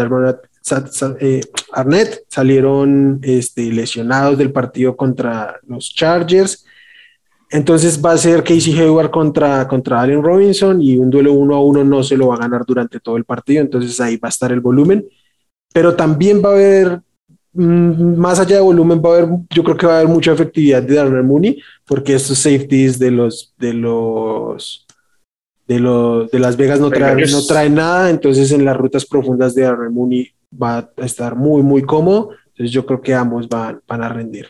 eh, Arnett salieron este, lesionados del partido contra los Chargers. Entonces va a ser Casey Hayward contra, contra Allen Robinson y un duelo uno a uno no se lo va a ganar durante todo el partido. Entonces ahí va a estar el volumen. Pero también va a haber, más allá de volumen, va a haber, yo creo que va a haber mucha efectividad de Darnell Mooney, porque estos safeties de los, de los, de, los, de Las Vegas no traen, no traen nada. Entonces en las rutas profundas de Darnell Mooney va a estar muy, muy cómodo. Entonces yo creo que ambos van, van a rendir.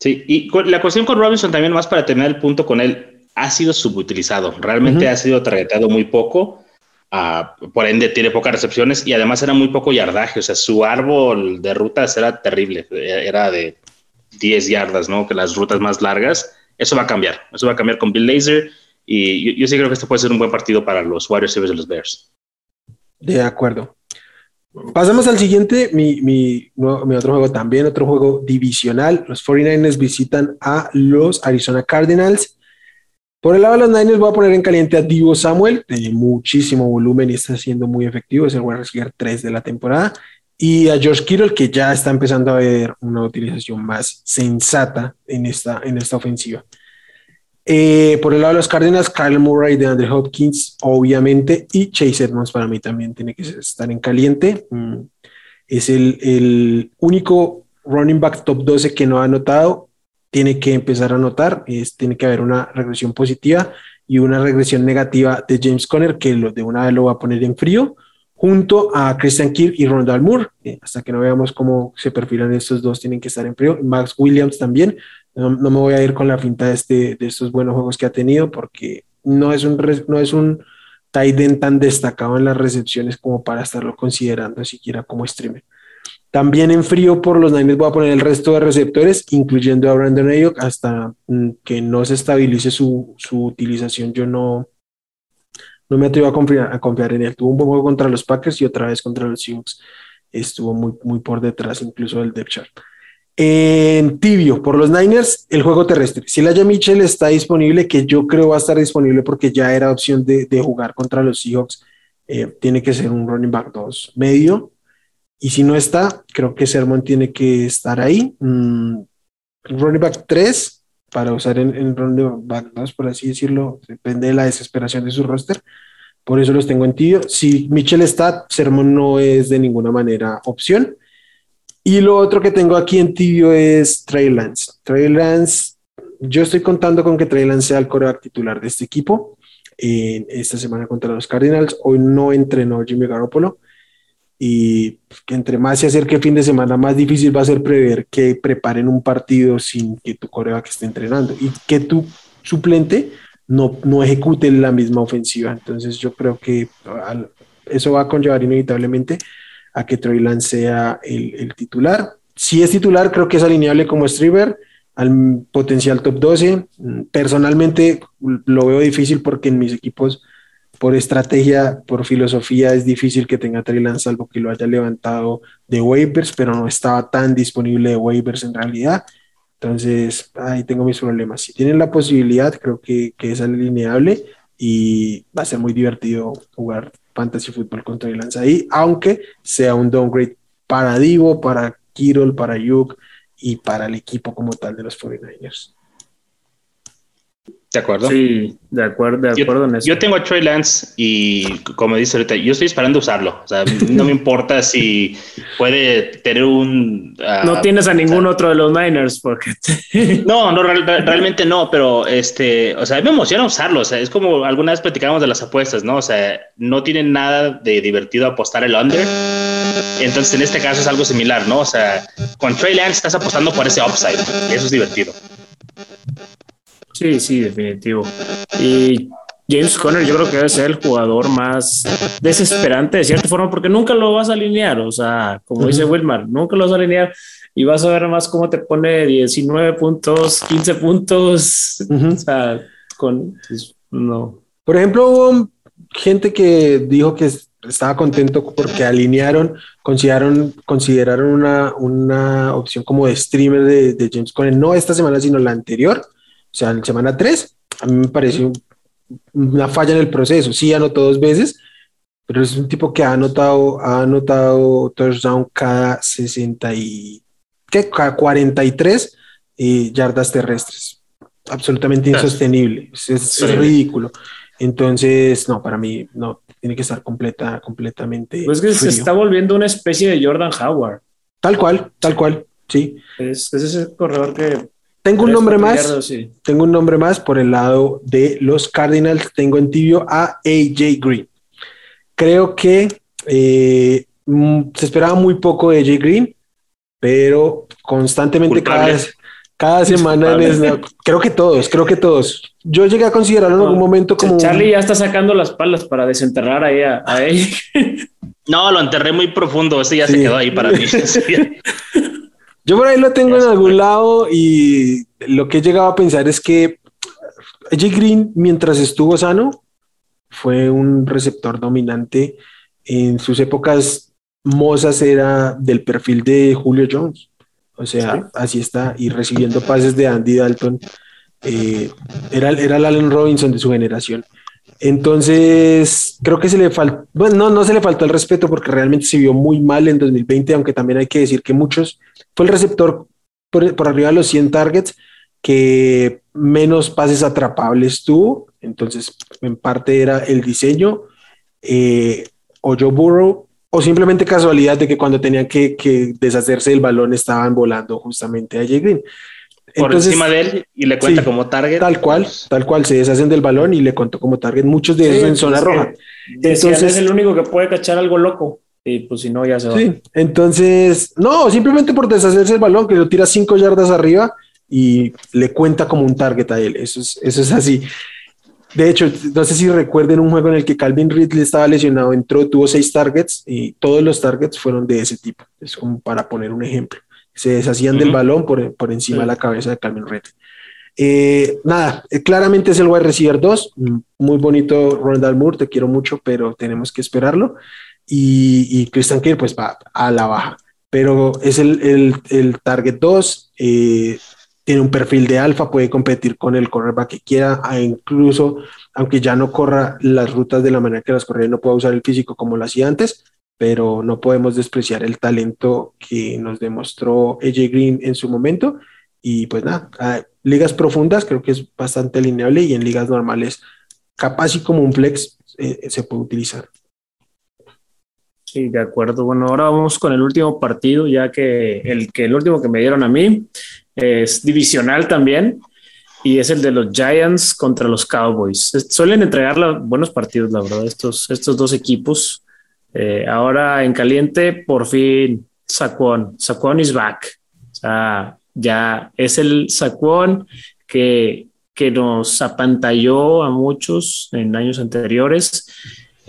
Sí, y la cuestión con Robinson también, más para tener el punto con él, ha sido subutilizado. Realmente ha sido targetado muy poco. Por ende, tiene pocas recepciones y además era muy poco yardaje. O sea, su árbol de rutas era terrible. Era de 10 yardas, ¿no? Que las rutas más largas. Eso va a cambiar. Eso va a cambiar con Bill Laser. Y yo, sí creo que esto puede ser un buen partido para los receivers de los Bears. De acuerdo. Pasamos al siguiente, mi, mi, mi, otro juego también, otro juego divisional. Los 49ers visitan a los Arizona Cardinals. Por el lado de los Niners voy a poner en caliente a Divo Samuel, tiene muchísimo volumen y está siendo muy efectivo, es el wide receiver 3 de la temporada. Y a George Kittle, que ya está empezando a ver una utilización más sensata en esta, en esta ofensiva. Eh, por el lado de los Cardinals, Kyle Murray de Andre Hopkins, obviamente, y Chase Edmonds para mí también tiene que estar en caliente. Mm, es el, el, único running back top 12 que no ha anotado. Tiene que empezar a anotar. Es, tiene que haber una regresión positiva y una regresión negativa de James Conner, que lo, de una vez lo va a poner en frío, junto a Christian Kirk y Rondal Moore. Eh, hasta que no veamos cómo se perfilan estos dos, tienen que estar en frío. Max Williams también no, me voy a ir con la finta de, este, de estos buenos juegos que ha tenido porque no es un, no es un tight tan destacado en las recepciones como para estarlo considerando siquiera como streamer. También en frío por los Niners voy a poner el resto de receptores, incluyendo a Brandon Ayuk, hasta mm, que no se estabilice su, su utilización. Yo no, no me atrevo a confiar, a confiar en él. Tuvo un buen juego contra los Packers y otra vez contra los Seahawks. Estuvo muy, muy por detrás incluso del depth chart. En tibio, por los Niners, el juego terrestre. Si Laia Mitchell está disponible, que yo creo va a estar disponible porque ya era opción de, jugar contra los Seahawks, eh, tiene que ser un running back 2 medio. Y si no está, creo que Sermon tiene que estar ahí. Mm, running back 3 para usar en, en running back 2, por así decirlo, depende de la desesperación de su roster. Por eso los tengo en tibio. Si Mitchell está, Sermon no es de ninguna manera opción. Y lo otro que tengo aquí en tibio es Trey Lance. Trey Lance, yo estoy contando con que Trey Lance sea el coreback titular de este equipo en esta semana contra los Cardinals. Hoy no entrenó Jimmy Garoppolo y que entre más se acerque el fin de semana, más difícil va a ser prever que preparen un partido sin que tu coreback esté entrenando y que tu suplente no, no ejecute la misma ofensiva. Entonces yo creo que eso va a conllevar inevitablemente a que Troy Lance sea el, titular. Si es titular, creo que es alineable como streamer al potencial top 12. Personalmente lo veo difícil porque en mis equipos, por estrategia, por filosofía, es difícil que tenga Trey Lance, salvo que lo haya levantado de waivers, pero no estaba tan disponible de waivers en realidad. Entonces, ahí tengo mis problemas. Si tienen la posibilidad, creo que, que es alineable y va a ser muy divertido jugar fantasy fútbol contra Lance ahí, aunque sea un downgrade para Divo, para Kirol, para Yuk y para el equipo como tal de los 49ers. ¿De acuerdo? Sí, de acuerdo, de acuerdo yo, en eso. Yo tengo a Trey Lance y como dice ahorita, yo estoy esperando usarlo. O sea, no me importa si puede tener un... Uh, no tienes a ningún otro de los Niners porque... no, no, realmente no, pero este, o sea, me emociona usarlo. O sea, es como alguna vez platicamos de las apuestas, ¿no? O sea, no tienen nada de divertido apostar el under. Entonces, en este caso es algo similar, ¿no? O sea, con Trey Lance estás apostando por ese upside. Y eso es divertido. Sí, sí, definitivo. Y James Conner yo creo que debe ser el jugador más desesperante de cierta forma porque nunca lo vas a alinear, o sea, como dice Wilmar, nunca lo vas a alinear y vas a ver más cómo te pone 19 puntos, 15 puntos, o sea, con pues, no. Por ejemplo, hubo gente que dijo que estaba contento porque alinearon, consideraron, consideraron una, una opción como de streamer de, de James Conner, no esta semana, sino la anterior o sea, en semana 3, a mí me pareció una falla en el proceso. Sí, anotó dos veces, pero es un tipo que ha anotado, ha anotado touchdown cada 60 y ¿qué? Cada 43 eh, yardas terrestres. Absolutamente insostenible. Es, ridículo. Entonces, no, para mí no tiene que estar completa, completamente. Pues que se está volviendo una especie de Jordan Howard. Tal cual, tal cual, sí. Es, es ese corredor que tengo un nombre más. Tengo un nombre más por el lado de los Cardinals. Tengo en tibio a AJ Green. Creo que eh, mm, se esperaba muy poco de AJ Green, pero constantemente cada, semana creo que todos, creo que todos. Yo llegué a considerarlo en algún momento como Charlie ya está sacando las palas para desenterrar ahí a, él. No, lo enterré muy profundo. Ese ya se quedó ahí para mí. Yo por ahí lo tengo en algún lado y lo que he llegado a pensar es que AJ Green, mientras estuvo sano, fue un receptor dominante. En sus épocas mozas era del perfil de Julio Jones. O sea, así está, y recibiendo pases de Andy Dalton. Eh, era, era el Allen Robinson de su generación. Entonces, creo que se le faltó, bueno, no, no se le faltó el respeto porque realmente se vio muy mal en 2020, aunque también hay que decir que muchos, fue el receptor por, arriba de los 100 targets que menos pases atrapables tuvo, entonces en parte era el diseño, eh, o Joe Burrow, o simplemente casualidad de que cuando tenían que, que deshacerse del balón estaban volando justamente a Jay Green por encima de él y le cuenta como target. Tal cual, tal cual, se deshacen del balón y le contó como target, muchos de ellos en zona roja. Entonces es el único que puede cachar algo loco. Y pues si no, ya se va. Sí, entonces, no, simplemente por deshacerse el balón, que lo tira cinco yardas arriba y le cuenta como un target a él. Eso es, eso es así. De hecho, no sé si recuerden un juego en el que Calvin Ridley estaba lesionado, entró, tuvo seis targets y todos los targets fueron de ese tipo. Es como para poner un ejemplo se deshacían del balón por, por encima de la cabeza de Calvin Ridley. Eh, nada, eh, claramente es el wide receiver 2, muy bonito Rondal Moore, te quiero mucho, pero tenemos que esperarlo. Y, y Christian Kirk pues va a la baja, pero es el, el, el target 2, eh, tiene un perfil de alfa, puede competir con el cornerback que quiera, incluso aunque ya no corra las rutas de la manera que las corría, no puede usar el físico como lo hacía antes, pero no podemos despreciar el talento que nos demostró AJ Green en su momento. Y pues nada, ligas profundas creo que es bastante alineable y en ligas normales, capaz y como un flex, eh, se puede utilizar. Sí, de acuerdo. Bueno, ahora vamos con el último partido, ya que el, que el último que me dieron a mí es divisional también y es el de los Giants contra los Cowboys. Suelen entregar buenos partidos, la verdad, estos, estos dos equipos. Eh, ahora en caliente, por fin, Saquon. Saquon is back. O sea, ya es el Saquon que, que nos apantalló a muchos en años anteriores.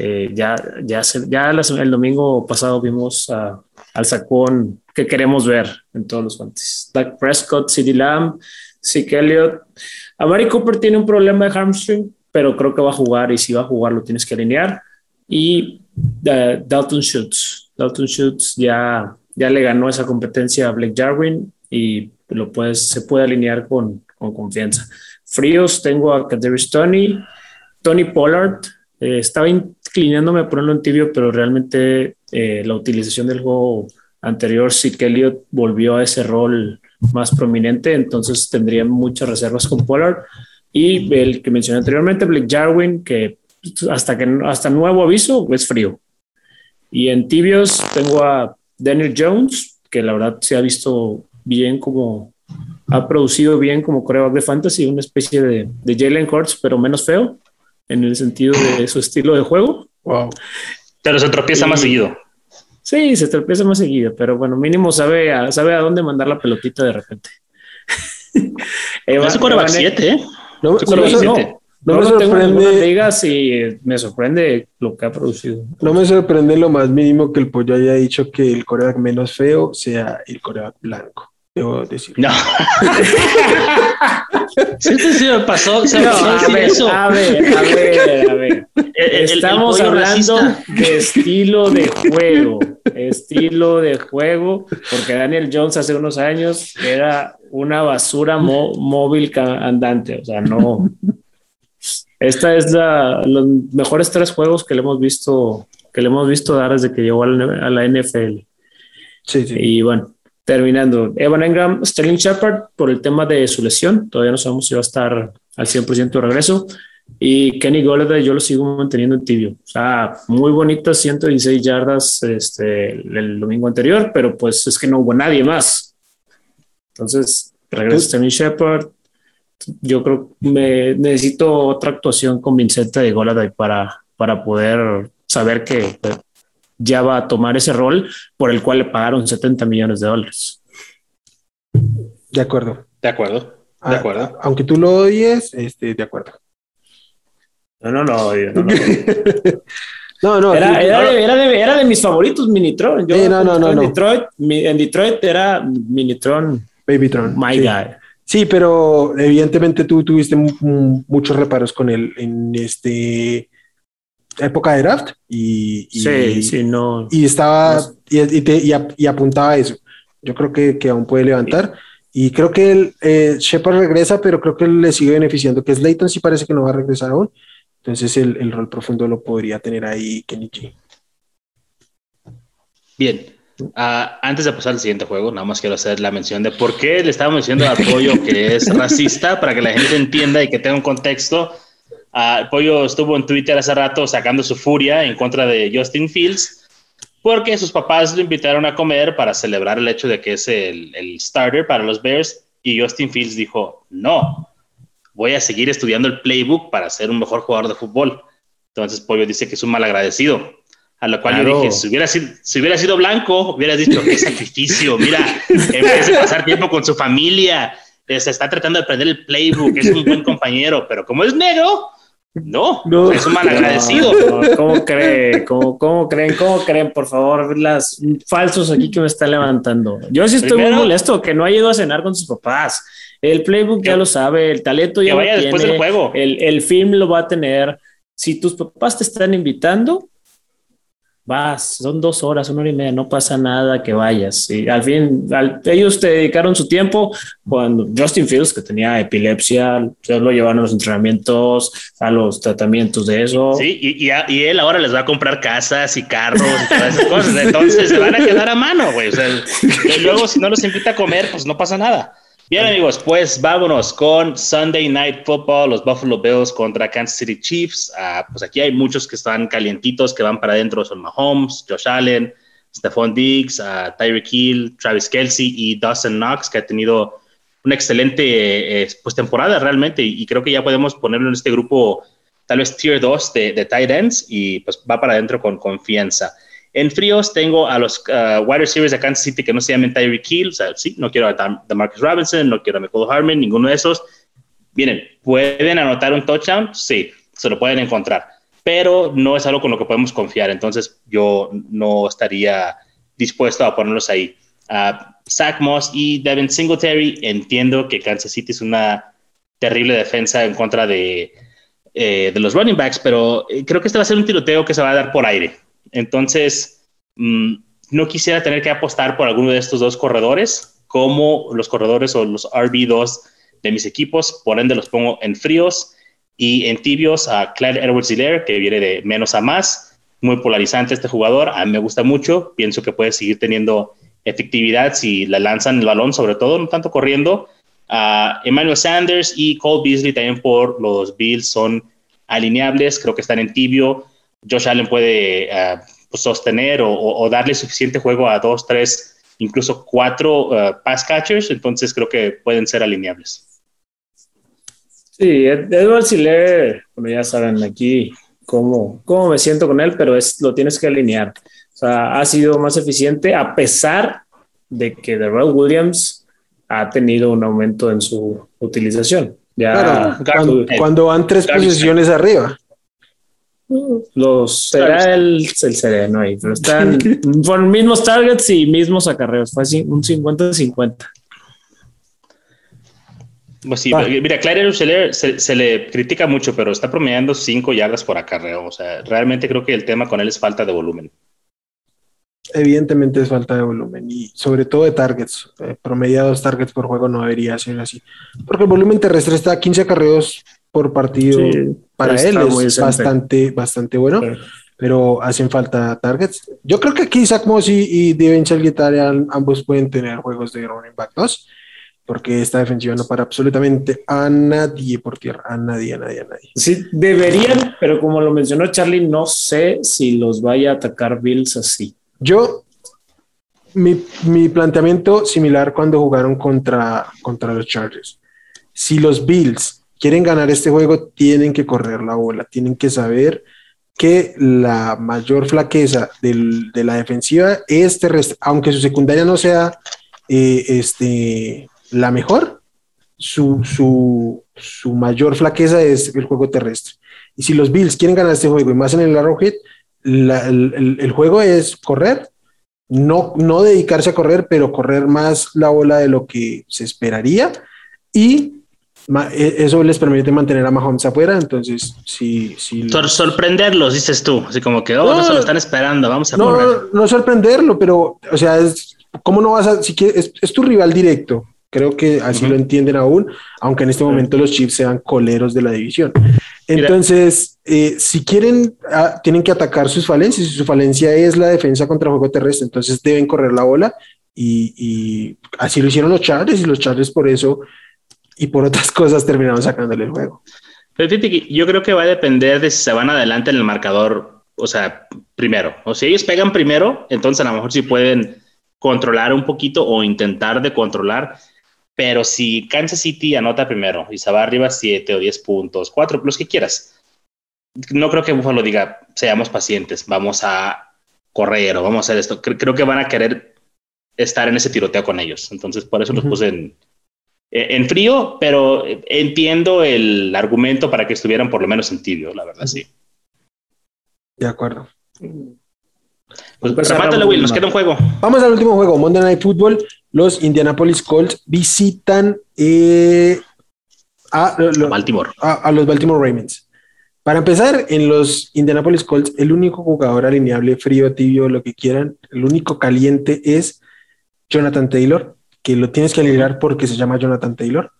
Eh, ya, ya, ya el domingo pasado vimos al Saquon que queremos ver en todos los guantes. Dak Prescott, CeeDee Lamb, Zeke Elliott. A Mari Cooper tiene un problema de hamstring, pero creo que va a jugar y si va a jugar lo tienes que alinear. Y Dalton Schultz. Dalton Schultz ya, ya le ganó esa competencia a Blake Jarwin y lo puedes, se puede alinear con, con confianza. Fríos, tengo a Kadarius Tony, Tony Pollard. Eh, estaba inclinándome a ponerlo en tibio, pero realmente eh, la utilización del juego anterior, sí que Elliott volvió a ese rol más prominente, entonces tendría muchas reservas con Pollard. Y el que mencioné anteriormente, Blake Jarwin, que hasta que hasta nuevo aviso es frío. Y en tibios tengo a Daniel Jones, que la verdad se ha visto bien como ha producido bien como coreback de fantasy, una especie de, de Jalen Hurts, pero menos feo en el sentido de su estilo de juego. Wow. Pero se tropieza más seguido. Sí, se tropieza más seguido, pero bueno, mínimo sabe a, sabe a dónde mandar la pelotita de repente. es coreback 7, ¿eh? No, no, no, me sorprende. Ligas y me sorprende lo que ha producido. No me sorprende lo más mínimo que el pollo haya dicho que el coreback menos feo sea el coreback blanco. Debo decir. No. sí, me pasó. Se no, a, ver, eso. a ver, a ver, a ver. Estamos hablando de estilo de juego. Estilo de juego, porque Daniel Jones hace unos años era una basura móvil andante. O sea, no. Esta es la, los mejores tres juegos que le hemos visto que le hemos visto dar desde que llegó a la, NFL. Sí, sí. Y bueno, terminando, Evan Engram, Sterling Shepard por el tema de su lesión, todavía no sabemos si va a estar al 100% de regreso. Y Kenny Golladay yo lo sigo manteniendo en tibio. O sea, muy bonitas 116 yardas este, el domingo anterior, pero pues es que no hubo nadie más. Entonces, regresa Sterling Shepard, yo creo que me necesito otra actuación convincente de Goladay para, para poder saber que ya va a tomar ese rol por el cual le pagaron 70 millones de dólares. De acuerdo. De acuerdo. De ah, acuerdo. aunque tú lo odies, este, de acuerdo. No, no, no, no, no. no, era, era, de, era, de, mis favoritos, Minitron. Yo no, no, no, en, Detroit, en Detroit era Minitron. Babytron. My guy. Sí, pero evidentemente tú tuviste muchos reparos con él en este época de draft y, sí, sí, no. Y estaba y, apuntaba a eso. Yo creo que, que aún puede levantar. Y creo que el, eh, Shepard regresa, pero creo que le sigue beneficiando, que Slayton sí parece que no va a regresar aún. Entonces el, el rol profundo lo podría tener ahí Kenny G. Bien, Ah, antes de pasar al siguiente juego, nada más quiero hacer la mención de por qué le estábamos diciendo al pollo que es racista para que la gente entienda y que tenga un contexto. Uh, el pollo estuvo en Twitter hace rato sacando su furia en contra de Justin Fields porque sus papás lo invitaron a comer para celebrar el hecho de que es el, el starter para los Bears y Justin Fields dijo, no, voy a seguir estudiando el playbook para ser un mejor jugador de fútbol. Entonces Pollo dice que es un malagradecido. A lo cual yo dije, si hubiera, sido, si hubiera sido blanco, hubieras dicho, qué sacrificio, mira, en vez de pasar tiempo con su familia, se está tratando de aprender el playbook, es un buen compañero, pero como es negro, no, es un mal agradecido. ¿Cómo creen? ¿Cómo, ¿Cómo, creen? ¿Cómo creen? Por favor, las falsos aquí que me están levantando. Yo sí estoy muy molesto que no haya ido a cenar con sus papás. El playbook ya lo sabe, el talento ya vaya después del juego. El, el film lo va a tener. Si tus papás te están invitando, vas, son dos horas, una hora y media, no pasa nada que vayas. Y al fin, ellos te dedicaron su tiempo cuando Justin Fields, que tenía epilepsia, se lo llevaron a los entrenamientos, a los tratamientos de eso. Sí, y, y, él ahora les va a comprar casas y carros y todas esas cosas. Entonces se van a quedar a mano, güey. O sea, y luego si no los invita a comer, pues no pasa nada. Bien, amigos, pues vámonos con Sunday Night Football, los Buffalo Bills contra Kansas City Chiefs. Ah, pues aquí hay muchos que están calientitos, que van para adentro, son Mahomes, Josh Allen, Stephon Diggs, uh, Tyreek Hill, Travis Kelsey y Dawson Knox, que ha tenido una excelente eh, pues, temporada realmente y, creo que ya podemos ponerlo en este grupo tal vez tier 2 de, de tight ends y pues va para adentro con confianza. En fríos tengo a los uh, wide receivers de Kansas City que no se llaman Tyreek Hill, o sea, sí, no quiero a Marcus Robinson, no quiero a Michael Harmon, ninguno de esos. Vienen, ¿pueden anotar un touchdown? Sí, se lo pueden encontrar, pero no es algo con lo que podemos confiar, entonces yo no estaría dispuesto a ponerlos ahí. Uh, Zach Moss y Devin Singletary, entiendo que Kansas City es una terrible defensa en contra de, eh, de los running backs, pero eh, creo que este va a ser un tiroteo que se va a dar por aire. Entonces, mm, no quisiera tener que apostar por alguno de estos dos corredores como los corredores o los RB2 de mis equipos. Por ende, los pongo en fríos y en tibios a Clyde edwards hiller que viene de menos a más. Muy polarizante este jugador. A mí me gusta mucho. Pienso que puede seguir teniendo efectividad si le lanzan el balón, sobre todo, no tanto corriendo. a Emmanuel Sanders y Cole Beasley también por los Bills son alineables. Creo que están en tibio. Josh Allen puede pues, sostener o, darle suficiente juego a dos, tres, incluso cuatro uh, pass catchers, entonces creo que pueden ser alineables. Sí, Edward Siller, bueno, ya saben aquí cómo, cómo me siento con él, pero es, lo tienes que alinear. O sea, ha sido más eficiente a pesar de que Darrell Williams ha tenido un aumento en su utilización. Ya, cuando, van tres posiciones arriba. Los será el, el sereno ahí, pero están con mismos targets y mismos acarreos. Fue así, un 50-50. Pues sí, mira, Claire se, se, le critica mucho, pero está promediando 5 yardas por acarreo. O sea, realmente creo que el tema con él es falta de volumen. Evidentemente es falta de volumen y sobre todo de targets. Eh, promediados targets por juego no debería ser así. Porque el volumen terrestre está a 15 acarreos por partido para él es bastante, bastante bueno. pero hacen falta targets. Yo creo que aquí Zach Mossy y Devin Guitarra ambos pueden tener juegos de running back 2, porque esta defensiva no para absolutamente a nadie por tierra, a nadie, a nadie, a nadie. Sí, deberían, pero como lo mencionó Charlie, no sé si los vaya a atacar Bills así. Yo, mi, mi planteamiento similar cuando jugaron contra, contra los Chargers. Si los Bills quieren ganar este juego, tienen que correr la bola, tienen que saber que la mayor flaqueza de la defensiva es terrestre, aunque su secundaria no sea eh, este, la mejor, su, mayor flaqueza es el juego terrestre. Y si los Bills quieren ganar este juego y más en el Arrowhead, la, el, el, juego es correr, no, no dedicarse a correr, pero correr más la bola de lo que se esperaría y eso les permite mantener a Mahomes afuera, entonces sí, sí. Sorprenderlos, dices tú, así como que, oh, no, se lo están esperando, vamos a no, correr. No, sorprenderlo, pero, o sea, es, ¿cómo no vas a, si quieres, es, tu rival directo, creo que así lo entienden aún, aunque en este momento los Chiefs sean coleros de la división. Entonces, eh, si quieren, ah, tienen que atacar sus falencias, y su falencia es la defensa contra juego terrestre, entonces deben correr la bola, y, y así lo hicieron los Chargers, y los Chargers por eso y por otras cosas terminaron sacándole el juego. Pero yo creo que va a depender de si se van adelante en el marcador, o sea, primero. O si ellos pegan primero, entonces a lo mejor sí pueden controlar un poquito o intentar de controlar. Pero si Kansas City anota primero y se va arriba 7 o 10 puntos, 4, los que quieras, no creo que Buffalo diga, seamos pacientes, vamos a correr o vamos a hacer esto. Creo que van a querer estar en ese tiroteo con ellos. Entonces, por eso los puse en, en frío, pero entiendo el argumento para que estuvieran por lo menos en tibio, la verdad, sí. De acuerdo. Pues, pues Will, nos queda un juego. Vamos al último juego, Monday Night Football. Los Indianapolis Colts visitan eh, a, Baltimore. A, los Baltimore Ravens. Para empezar, en los Indianapolis Colts, el único jugador alineable, frío, tibio, lo que quieran, el único caliente es Jonathan Taylor que lo tienes que alinear porque se llama Jonathan Taylor,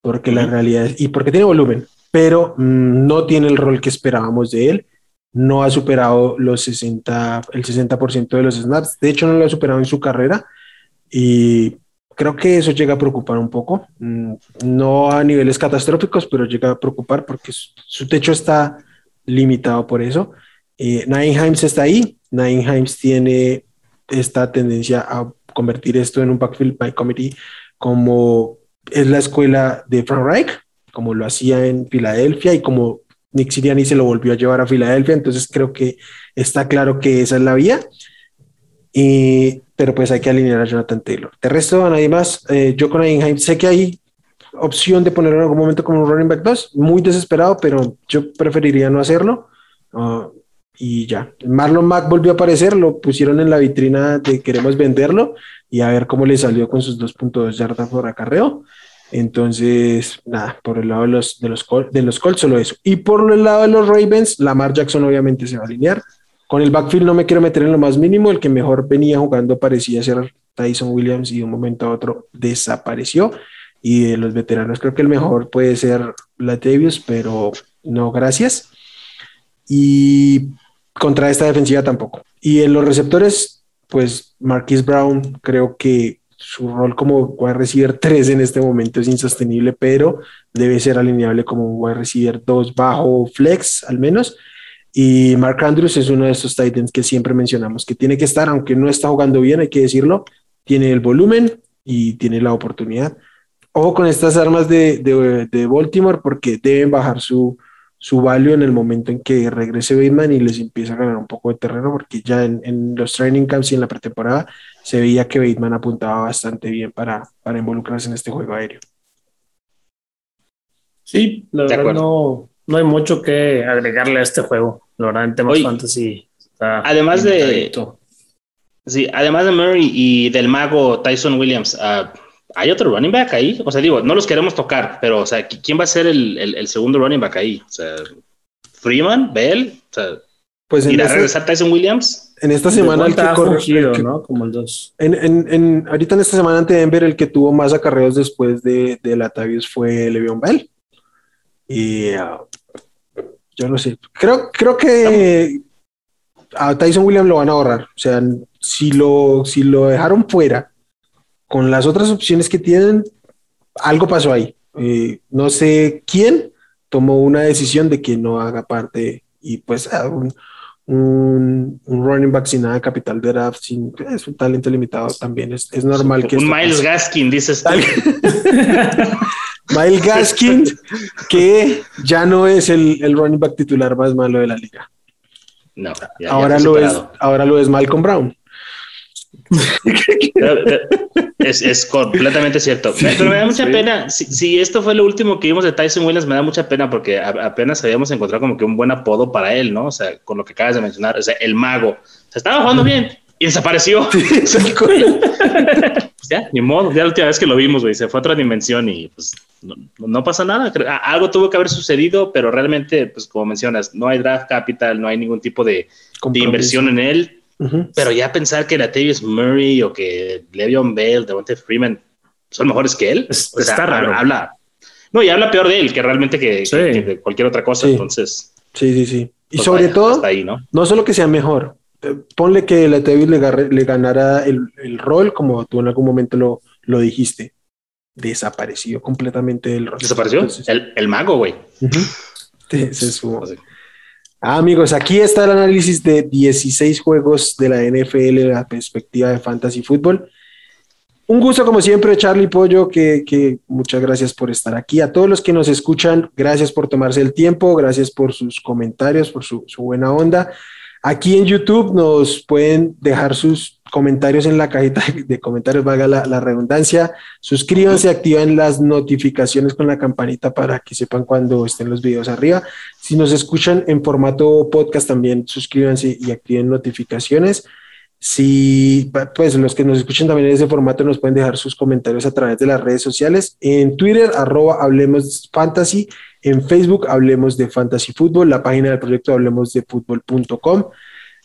porque la realidad es, y porque tiene volumen, pero mm, no tiene el rol que esperábamos de él. No ha superado los 60, el 60% de los snaps. De hecho, no lo ha superado en su carrera. Y creo que eso llega a preocupar un poco. Mm, no a niveles catastróficos, pero llega a preocupar porque su techo está limitado por eso. Eh, Nine está ahí. Nine tiene esta tendencia a convertir esto en un backfield by committee como es la escuela de Frank Reich, como lo hacía en Filadelfia y como Nick Siriani se lo volvió a llevar a Filadelfia, entonces creo que está claro que esa es la vía. Y, pero pues hay que alinear a Jonathan Taylor. De resto, nadie más. Eh, yo con Einheim sé que hay opción de ponerlo en algún momento como un running back 2, muy desesperado, pero yo preferiría no hacerlo. Uh, y ya. Marlon Mack volvió a aparecer, lo pusieron en la vitrina de queremos venderlo y a ver cómo le salió con sus 2.2 yardas por acarreo. Entonces, nada, por el lado de los, de los, de los Colts solo eso. Y por el lado de los Ravens, Lamar Jackson obviamente se va a alinear. Con el backfield no me quiero meter en lo más mínimo, el que mejor venía jugando parecía ser Tyson Williams y de un momento a otro desapareció. Y de los veteranos creo que el mejor puede ser Latavius, pero no gracias. Y contra esta defensiva tampoco. Y en los receptores, pues Marquis Brown, creo que su rol como wide receiver 3 en este momento es insostenible, pero debe ser alineable como un wide receiver 2 bajo flex al menos. Y Mark Andrews es uno de estos Titans que siempre mencionamos, que tiene que estar, aunque no está jugando bien, hay que decirlo, tiene el volumen y tiene la oportunidad. Ojo con estas armas de, de, de Baltimore porque deben bajar su, su value en el momento en que regrese Bateman y les empieza a ganar un poco de terreno, porque ya en, los training camps y en la pretemporada se veía que Bateman apuntaba bastante bien para, para involucrarse en este juego aéreo. Sí, la verdad no, no hay mucho que agregarle a este juego. La verdad, en temas fantasy. además de. Sí, además de Murray y del mago Tyson Williams, uh, ¿Hay otro running back ahí? O sea, digo, no los queremos tocar, pero, o sea, ¿quién va a ser el, segundo running back ahí? O sea, Freeman, Bell, o sea, pues ¿irá a regresar Tyson Williams? En esta semana el que corrió, ¿no? Como el dos. En, en, en, ahorita en esta semana ante Denver, el que tuvo más acarreos después de, de Latavius fue Le'Veon Bell. Y uh, yo no sé. Creo, creo que a Tyson Williams lo van a ahorrar. O sea, si lo, si lo dejaron fuera con las otras opciones que tienen, algo pasó ahí. Eh, no sé quién tomó una decisión de que no haga parte y pues ah, un, un, running back sin nada capital de draft, sin, es un talento limitado también. Es, es normal que... Un Miles Gaskin, dices tú. Miles Gaskin, que ya no es el, el, running back titular más malo de la liga. No, ahora, lo es, ahora lo es Malcolm Brown. es, completamente cierto. Pero me da mucha pena. Si, esto fue lo último que vimos de Tyson Williams, me da mucha pena porque apenas habíamos encontrado como que un buen apodo para él, ¿no? O sea, con lo que acabas de mencionar, o sea, el mago. se estaba jugando bien y desapareció. Pues ya, ni modo. Ya la última vez que lo vimos, güey, se fue a otra dimensión y pues no, pasa nada. Algo tuvo que haber sucedido, pero realmente, pues como mencionas, no hay draft capital, no hay ningún tipo de, de inversión en él pero ya pensar que la Latavius Murray o que Le'Veon Bell, Devontae Freeman son mejores que él, está raro. Habla, no, y habla peor de él que realmente que, de cualquier otra cosa. Entonces, sí, sí, sí. Y pues sobre todo, ahí, ¿no? no solo que sea mejor, eh, ponle que la le, le ganara el, el, rol como tú en algún momento lo, lo dijiste. Desapareció completamente el rol. ¿Desapareció? el, el, mago, güey. Ese es su, Ah, amigos, aquí está el análisis de 16 juegos de la NFL, la perspectiva de fantasy fútbol. Un gusto como siempre, Charlie Pollo, que, muchas gracias por estar aquí. A todos los que nos escuchan, gracias por tomarse el tiempo, gracias por sus comentarios, por su, su buena onda. Aquí en YouTube nos pueden dejar sus comentarios en la cajita de comentarios, valga la, redundancia. Suscríbanse, activen las notificaciones con la campanita para que sepan cuando estén los videos arriba. Si nos escuchan en formato podcast, también suscríbanse y activen notificaciones. Si, pues los que nos escuchan también en ese formato nos pueden dejar sus comentarios a través de las redes sociales. En Twitter, arroba Hablemos Fantasy. En Facebook, Hablemos de Fantasy Fútbol. La página del proyecto Hablemos de.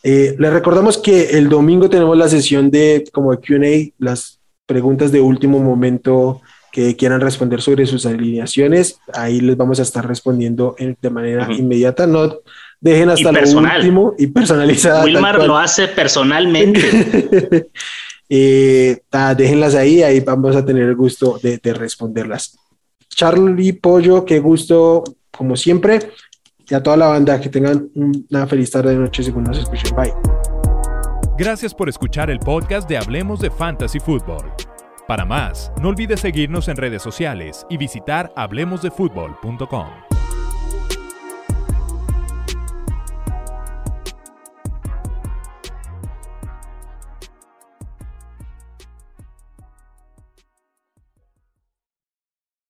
Eh, les recordamos que el domingo tenemos la sesión de como QA, las preguntas de último momento que quieran responder sobre sus alineaciones. Ahí les vamos a estar respondiendo de manera inmediata. No dejen hasta lo último y personalizada. Wilmar lo hace personalmente. eh, déjenlas ahí, ahí vamos a tener el gusto de, de responderlas. Charlie Pollo, qué gusto, como siempre y a toda la banda que tengan una feliz tarde de noche según nos escuchen. Bye. Gracias por escuchar el podcast de Hablemos de Fantasy Football. Para más, no olvides seguirnos en redes sociales y visitar hablemosdefutbol.com.